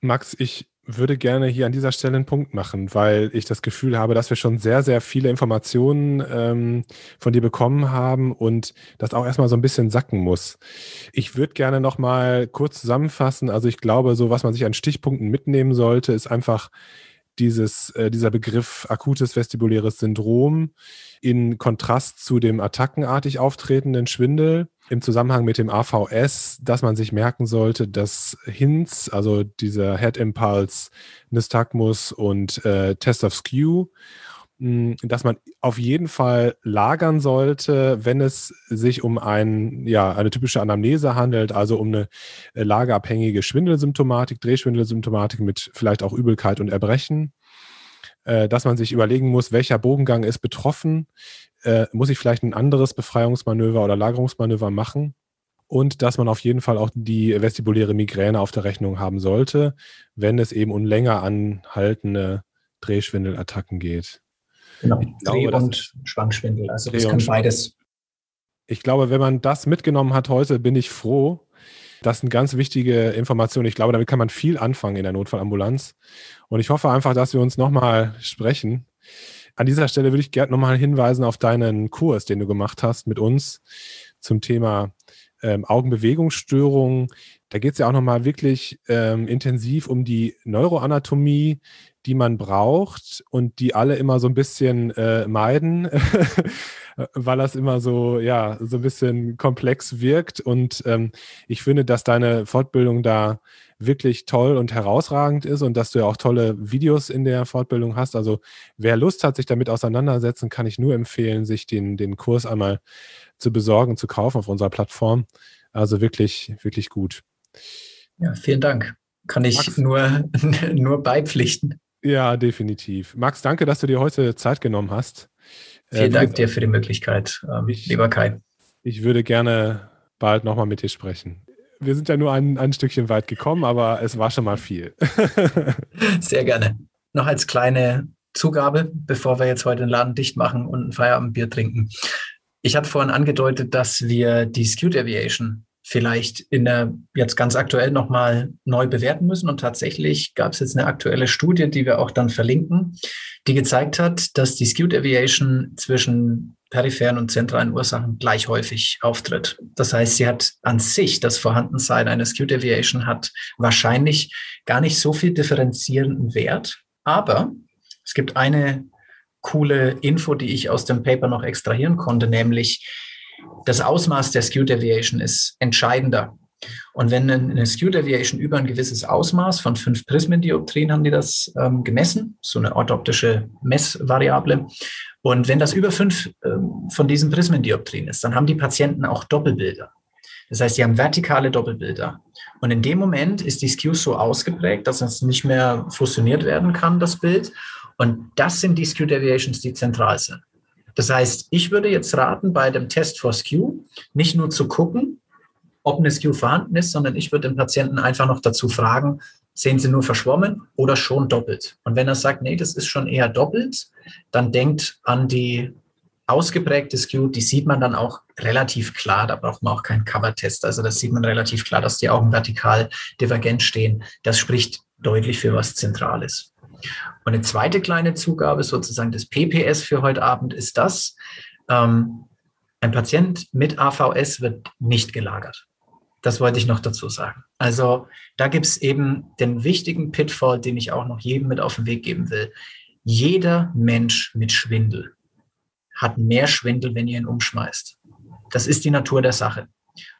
Max, ich würde gerne hier an dieser Stelle einen Punkt machen, weil ich das Gefühl habe, dass wir schon sehr, sehr viele Informationen ähm, von dir bekommen haben und das auch erstmal so ein bisschen sacken muss. Ich würde gerne nochmal kurz zusammenfassen. Also ich glaube, so was man sich an Stichpunkten mitnehmen sollte, ist einfach dieses, äh, dieser Begriff akutes vestibuläres Syndrom in Kontrast zu dem attackenartig auftretenden Schwindel im Zusammenhang mit dem AVS, dass man sich merken sollte, dass HINS, also dieser Head Impulse, Nystagmus und äh, Test of Skew, dass man auf jeden Fall lagern sollte, wenn es sich um ein, ja, eine typische Anamnese handelt, also um eine äh, lagerabhängige Schwindelsymptomatik, Drehschwindelsymptomatik mit vielleicht auch Übelkeit und Erbrechen. Äh, dass man sich überlegen muss, welcher Bogengang ist betroffen, äh, muss ich vielleicht ein anderes Befreiungsmanöver oder Lagerungsmanöver machen? Und dass man auf jeden Fall auch die vestibuläre Migräne auf der Rechnung haben sollte, wenn es eben um länger anhaltende Drehschwindelattacken geht. Genau, Dreh- und Schwangschwindel, also das kann beides. Ich glaube, wenn man das mitgenommen hat heute, bin ich froh. Das sind ganz wichtige Informationen. Ich glaube, damit kann man viel anfangen in der Notfallambulanz. Und ich hoffe einfach, dass wir uns nochmal sprechen. An dieser Stelle würde ich gerne nochmal hinweisen auf deinen Kurs, den du gemacht hast mit uns zum Thema ähm, Augenbewegungsstörungen. Da geht es ja auch nochmal wirklich ähm, intensiv um die Neuroanatomie, die man braucht und die alle immer so ein bisschen äh, meiden, weil das immer so, ja, so ein bisschen komplex wirkt. Und ähm, ich finde, dass deine Fortbildung da wirklich toll und herausragend ist und dass du ja auch tolle Videos in der Fortbildung hast. Also wer Lust hat, sich damit auseinandersetzen, kann ich nur empfehlen, sich den, den Kurs einmal zu besorgen, zu kaufen auf unserer Plattform. Also wirklich, wirklich gut. Ja, vielen Dank. Kann ich Max, nur, nur beipflichten. Ja, definitiv. Max, danke, dass du dir heute Zeit genommen hast. Vielen äh, Dank dir für die Möglichkeit, ähm, ich, lieber Kai. Ich würde gerne bald nochmal mit dir sprechen wir sind ja nur ein, ein Stückchen weit gekommen, aber es war schon mal viel. Sehr gerne. Noch als kleine Zugabe, bevor wir jetzt heute den Laden dicht machen und ein Feierabendbier trinken. Ich hatte vorhin angedeutet, dass wir die Skewed Aviation vielleicht in der jetzt ganz aktuell nochmal neu bewerten müssen. Und tatsächlich gab es jetzt eine aktuelle Studie, die wir auch dann verlinken, die gezeigt hat, dass die Skewed Aviation zwischen peripheren und zentralen Ursachen gleich häufig auftritt. Das heißt, sie hat an sich das Vorhandensein einer Skewed Deviation hat wahrscheinlich gar nicht so viel differenzierenden Wert. Aber es gibt eine coole Info, die ich aus dem Paper noch extrahieren konnte, nämlich das Ausmaß der Skewed Deviation ist entscheidender. Und wenn eine Skewed Deviation über ein gewisses Ausmaß von fünf Prismendioptrien haben die das ähm, gemessen, so eine orthoptische Messvariable. Und wenn das über fünf ähm, von diesen Prismendioptrien ist, dann haben die Patienten auch Doppelbilder. Das heißt, sie haben vertikale Doppelbilder. Und in dem Moment ist die Skew so ausgeprägt, dass es nicht mehr fusioniert werden kann, das Bild. Und das sind die Skew Deviations, die zentral sind. Das heißt, ich würde jetzt raten, bei dem Test for Skew nicht nur zu gucken, ob eine Skew vorhanden ist, sondern ich würde den Patienten einfach noch dazu fragen, sehen Sie nur verschwommen oder schon doppelt? Und wenn er sagt, nee, das ist schon eher doppelt, dann denkt an die ausgeprägte Skew, die sieht man dann auch relativ klar, da braucht man auch keinen Cover-Test. Also das sieht man relativ klar, dass die Augen vertikal divergent stehen. Das spricht deutlich für was Zentrales. Und eine zweite kleine Zugabe, sozusagen des PPS für heute Abend, ist das, ähm, ein Patient mit AVS wird nicht gelagert. Das wollte ich noch dazu sagen. Also da gibt es eben den wichtigen Pitfall, den ich auch noch jedem mit auf den Weg geben will. Jeder Mensch mit Schwindel hat mehr Schwindel, wenn ihr ihn umschmeißt. Das ist die Natur der Sache.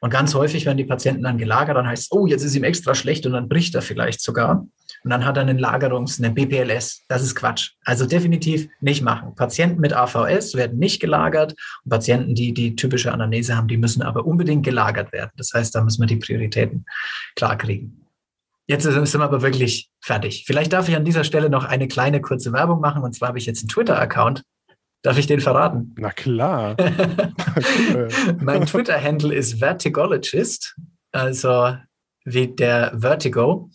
Und ganz häufig werden die Patienten dann gelagert, dann heißt es, oh, jetzt ist ihm extra schlecht und dann bricht er vielleicht sogar. Und dann hat er einen Lagerungs-, einen BPLS. Das ist Quatsch. Also definitiv nicht machen. Patienten mit AVS werden nicht gelagert. Und Patienten, die die typische Anamnese haben, die müssen aber unbedingt gelagert werden. Das heißt, da müssen wir die Prioritäten klar kriegen. Jetzt sind wir aber wirklich fertig. Vielleicht darf ich an dieser Stelle noch eine kleine kurze Werbung machen. Und zwar habe ich jetzt einen Twitter-Account. Darf ich den verraten? Na klar. mein Twitter-Handle ist Vertigologist, also wie der Vertigo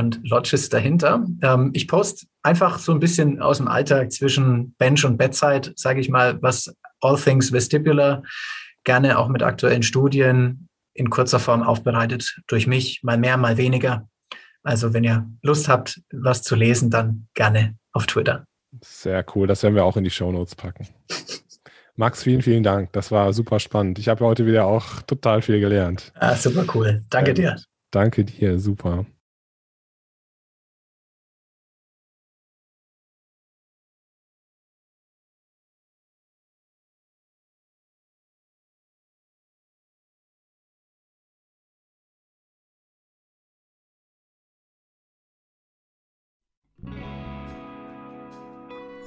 und Lodges dahinter. Ähm, ich poste einfach so ein bisschen aus dem Alltag zwischen Bench und Bedside, sage ich mal, was All Things Vestibular, gerne auch mit aktuellen Studien in kurzer Form aufbereitet durch mich, mal mehr, mal weniger. Also wenn ihr Lust habt, was zu lesen, dann gerne auf Twitter. Sehr cool, das werden wir auch in die Show Notes packen. Max, vielen, vielen Dank. Das war super spannend. Ich habe heute wieder auch total viel gelernt. Ah, super cool. Danke dir. Danke dir, super.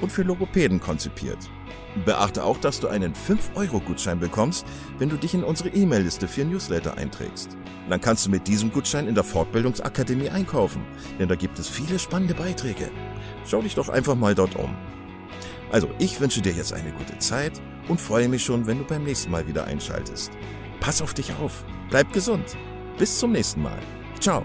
und für Logopäden konzipiert. Beachte auch, dass du einen 5-Euro-Gutschein bekommst, wenn du dich in unsere E-Mail-Liste für Newsletter einträgst. Dann kannst du mit diesem Gutschein in der Fortbildungsakademie einkaufen, denn da gibt es viele spannende Beiträge. Schau dich doch einfach mal dort um. Also, ich wünsche dir jetzt eine gute Zeit und freue mich schon, wenn du beim nächsten Mal wieder einschaltest. Pass auf dich auf, bleib gesund. Bis zum nächsten Mal. Ciao.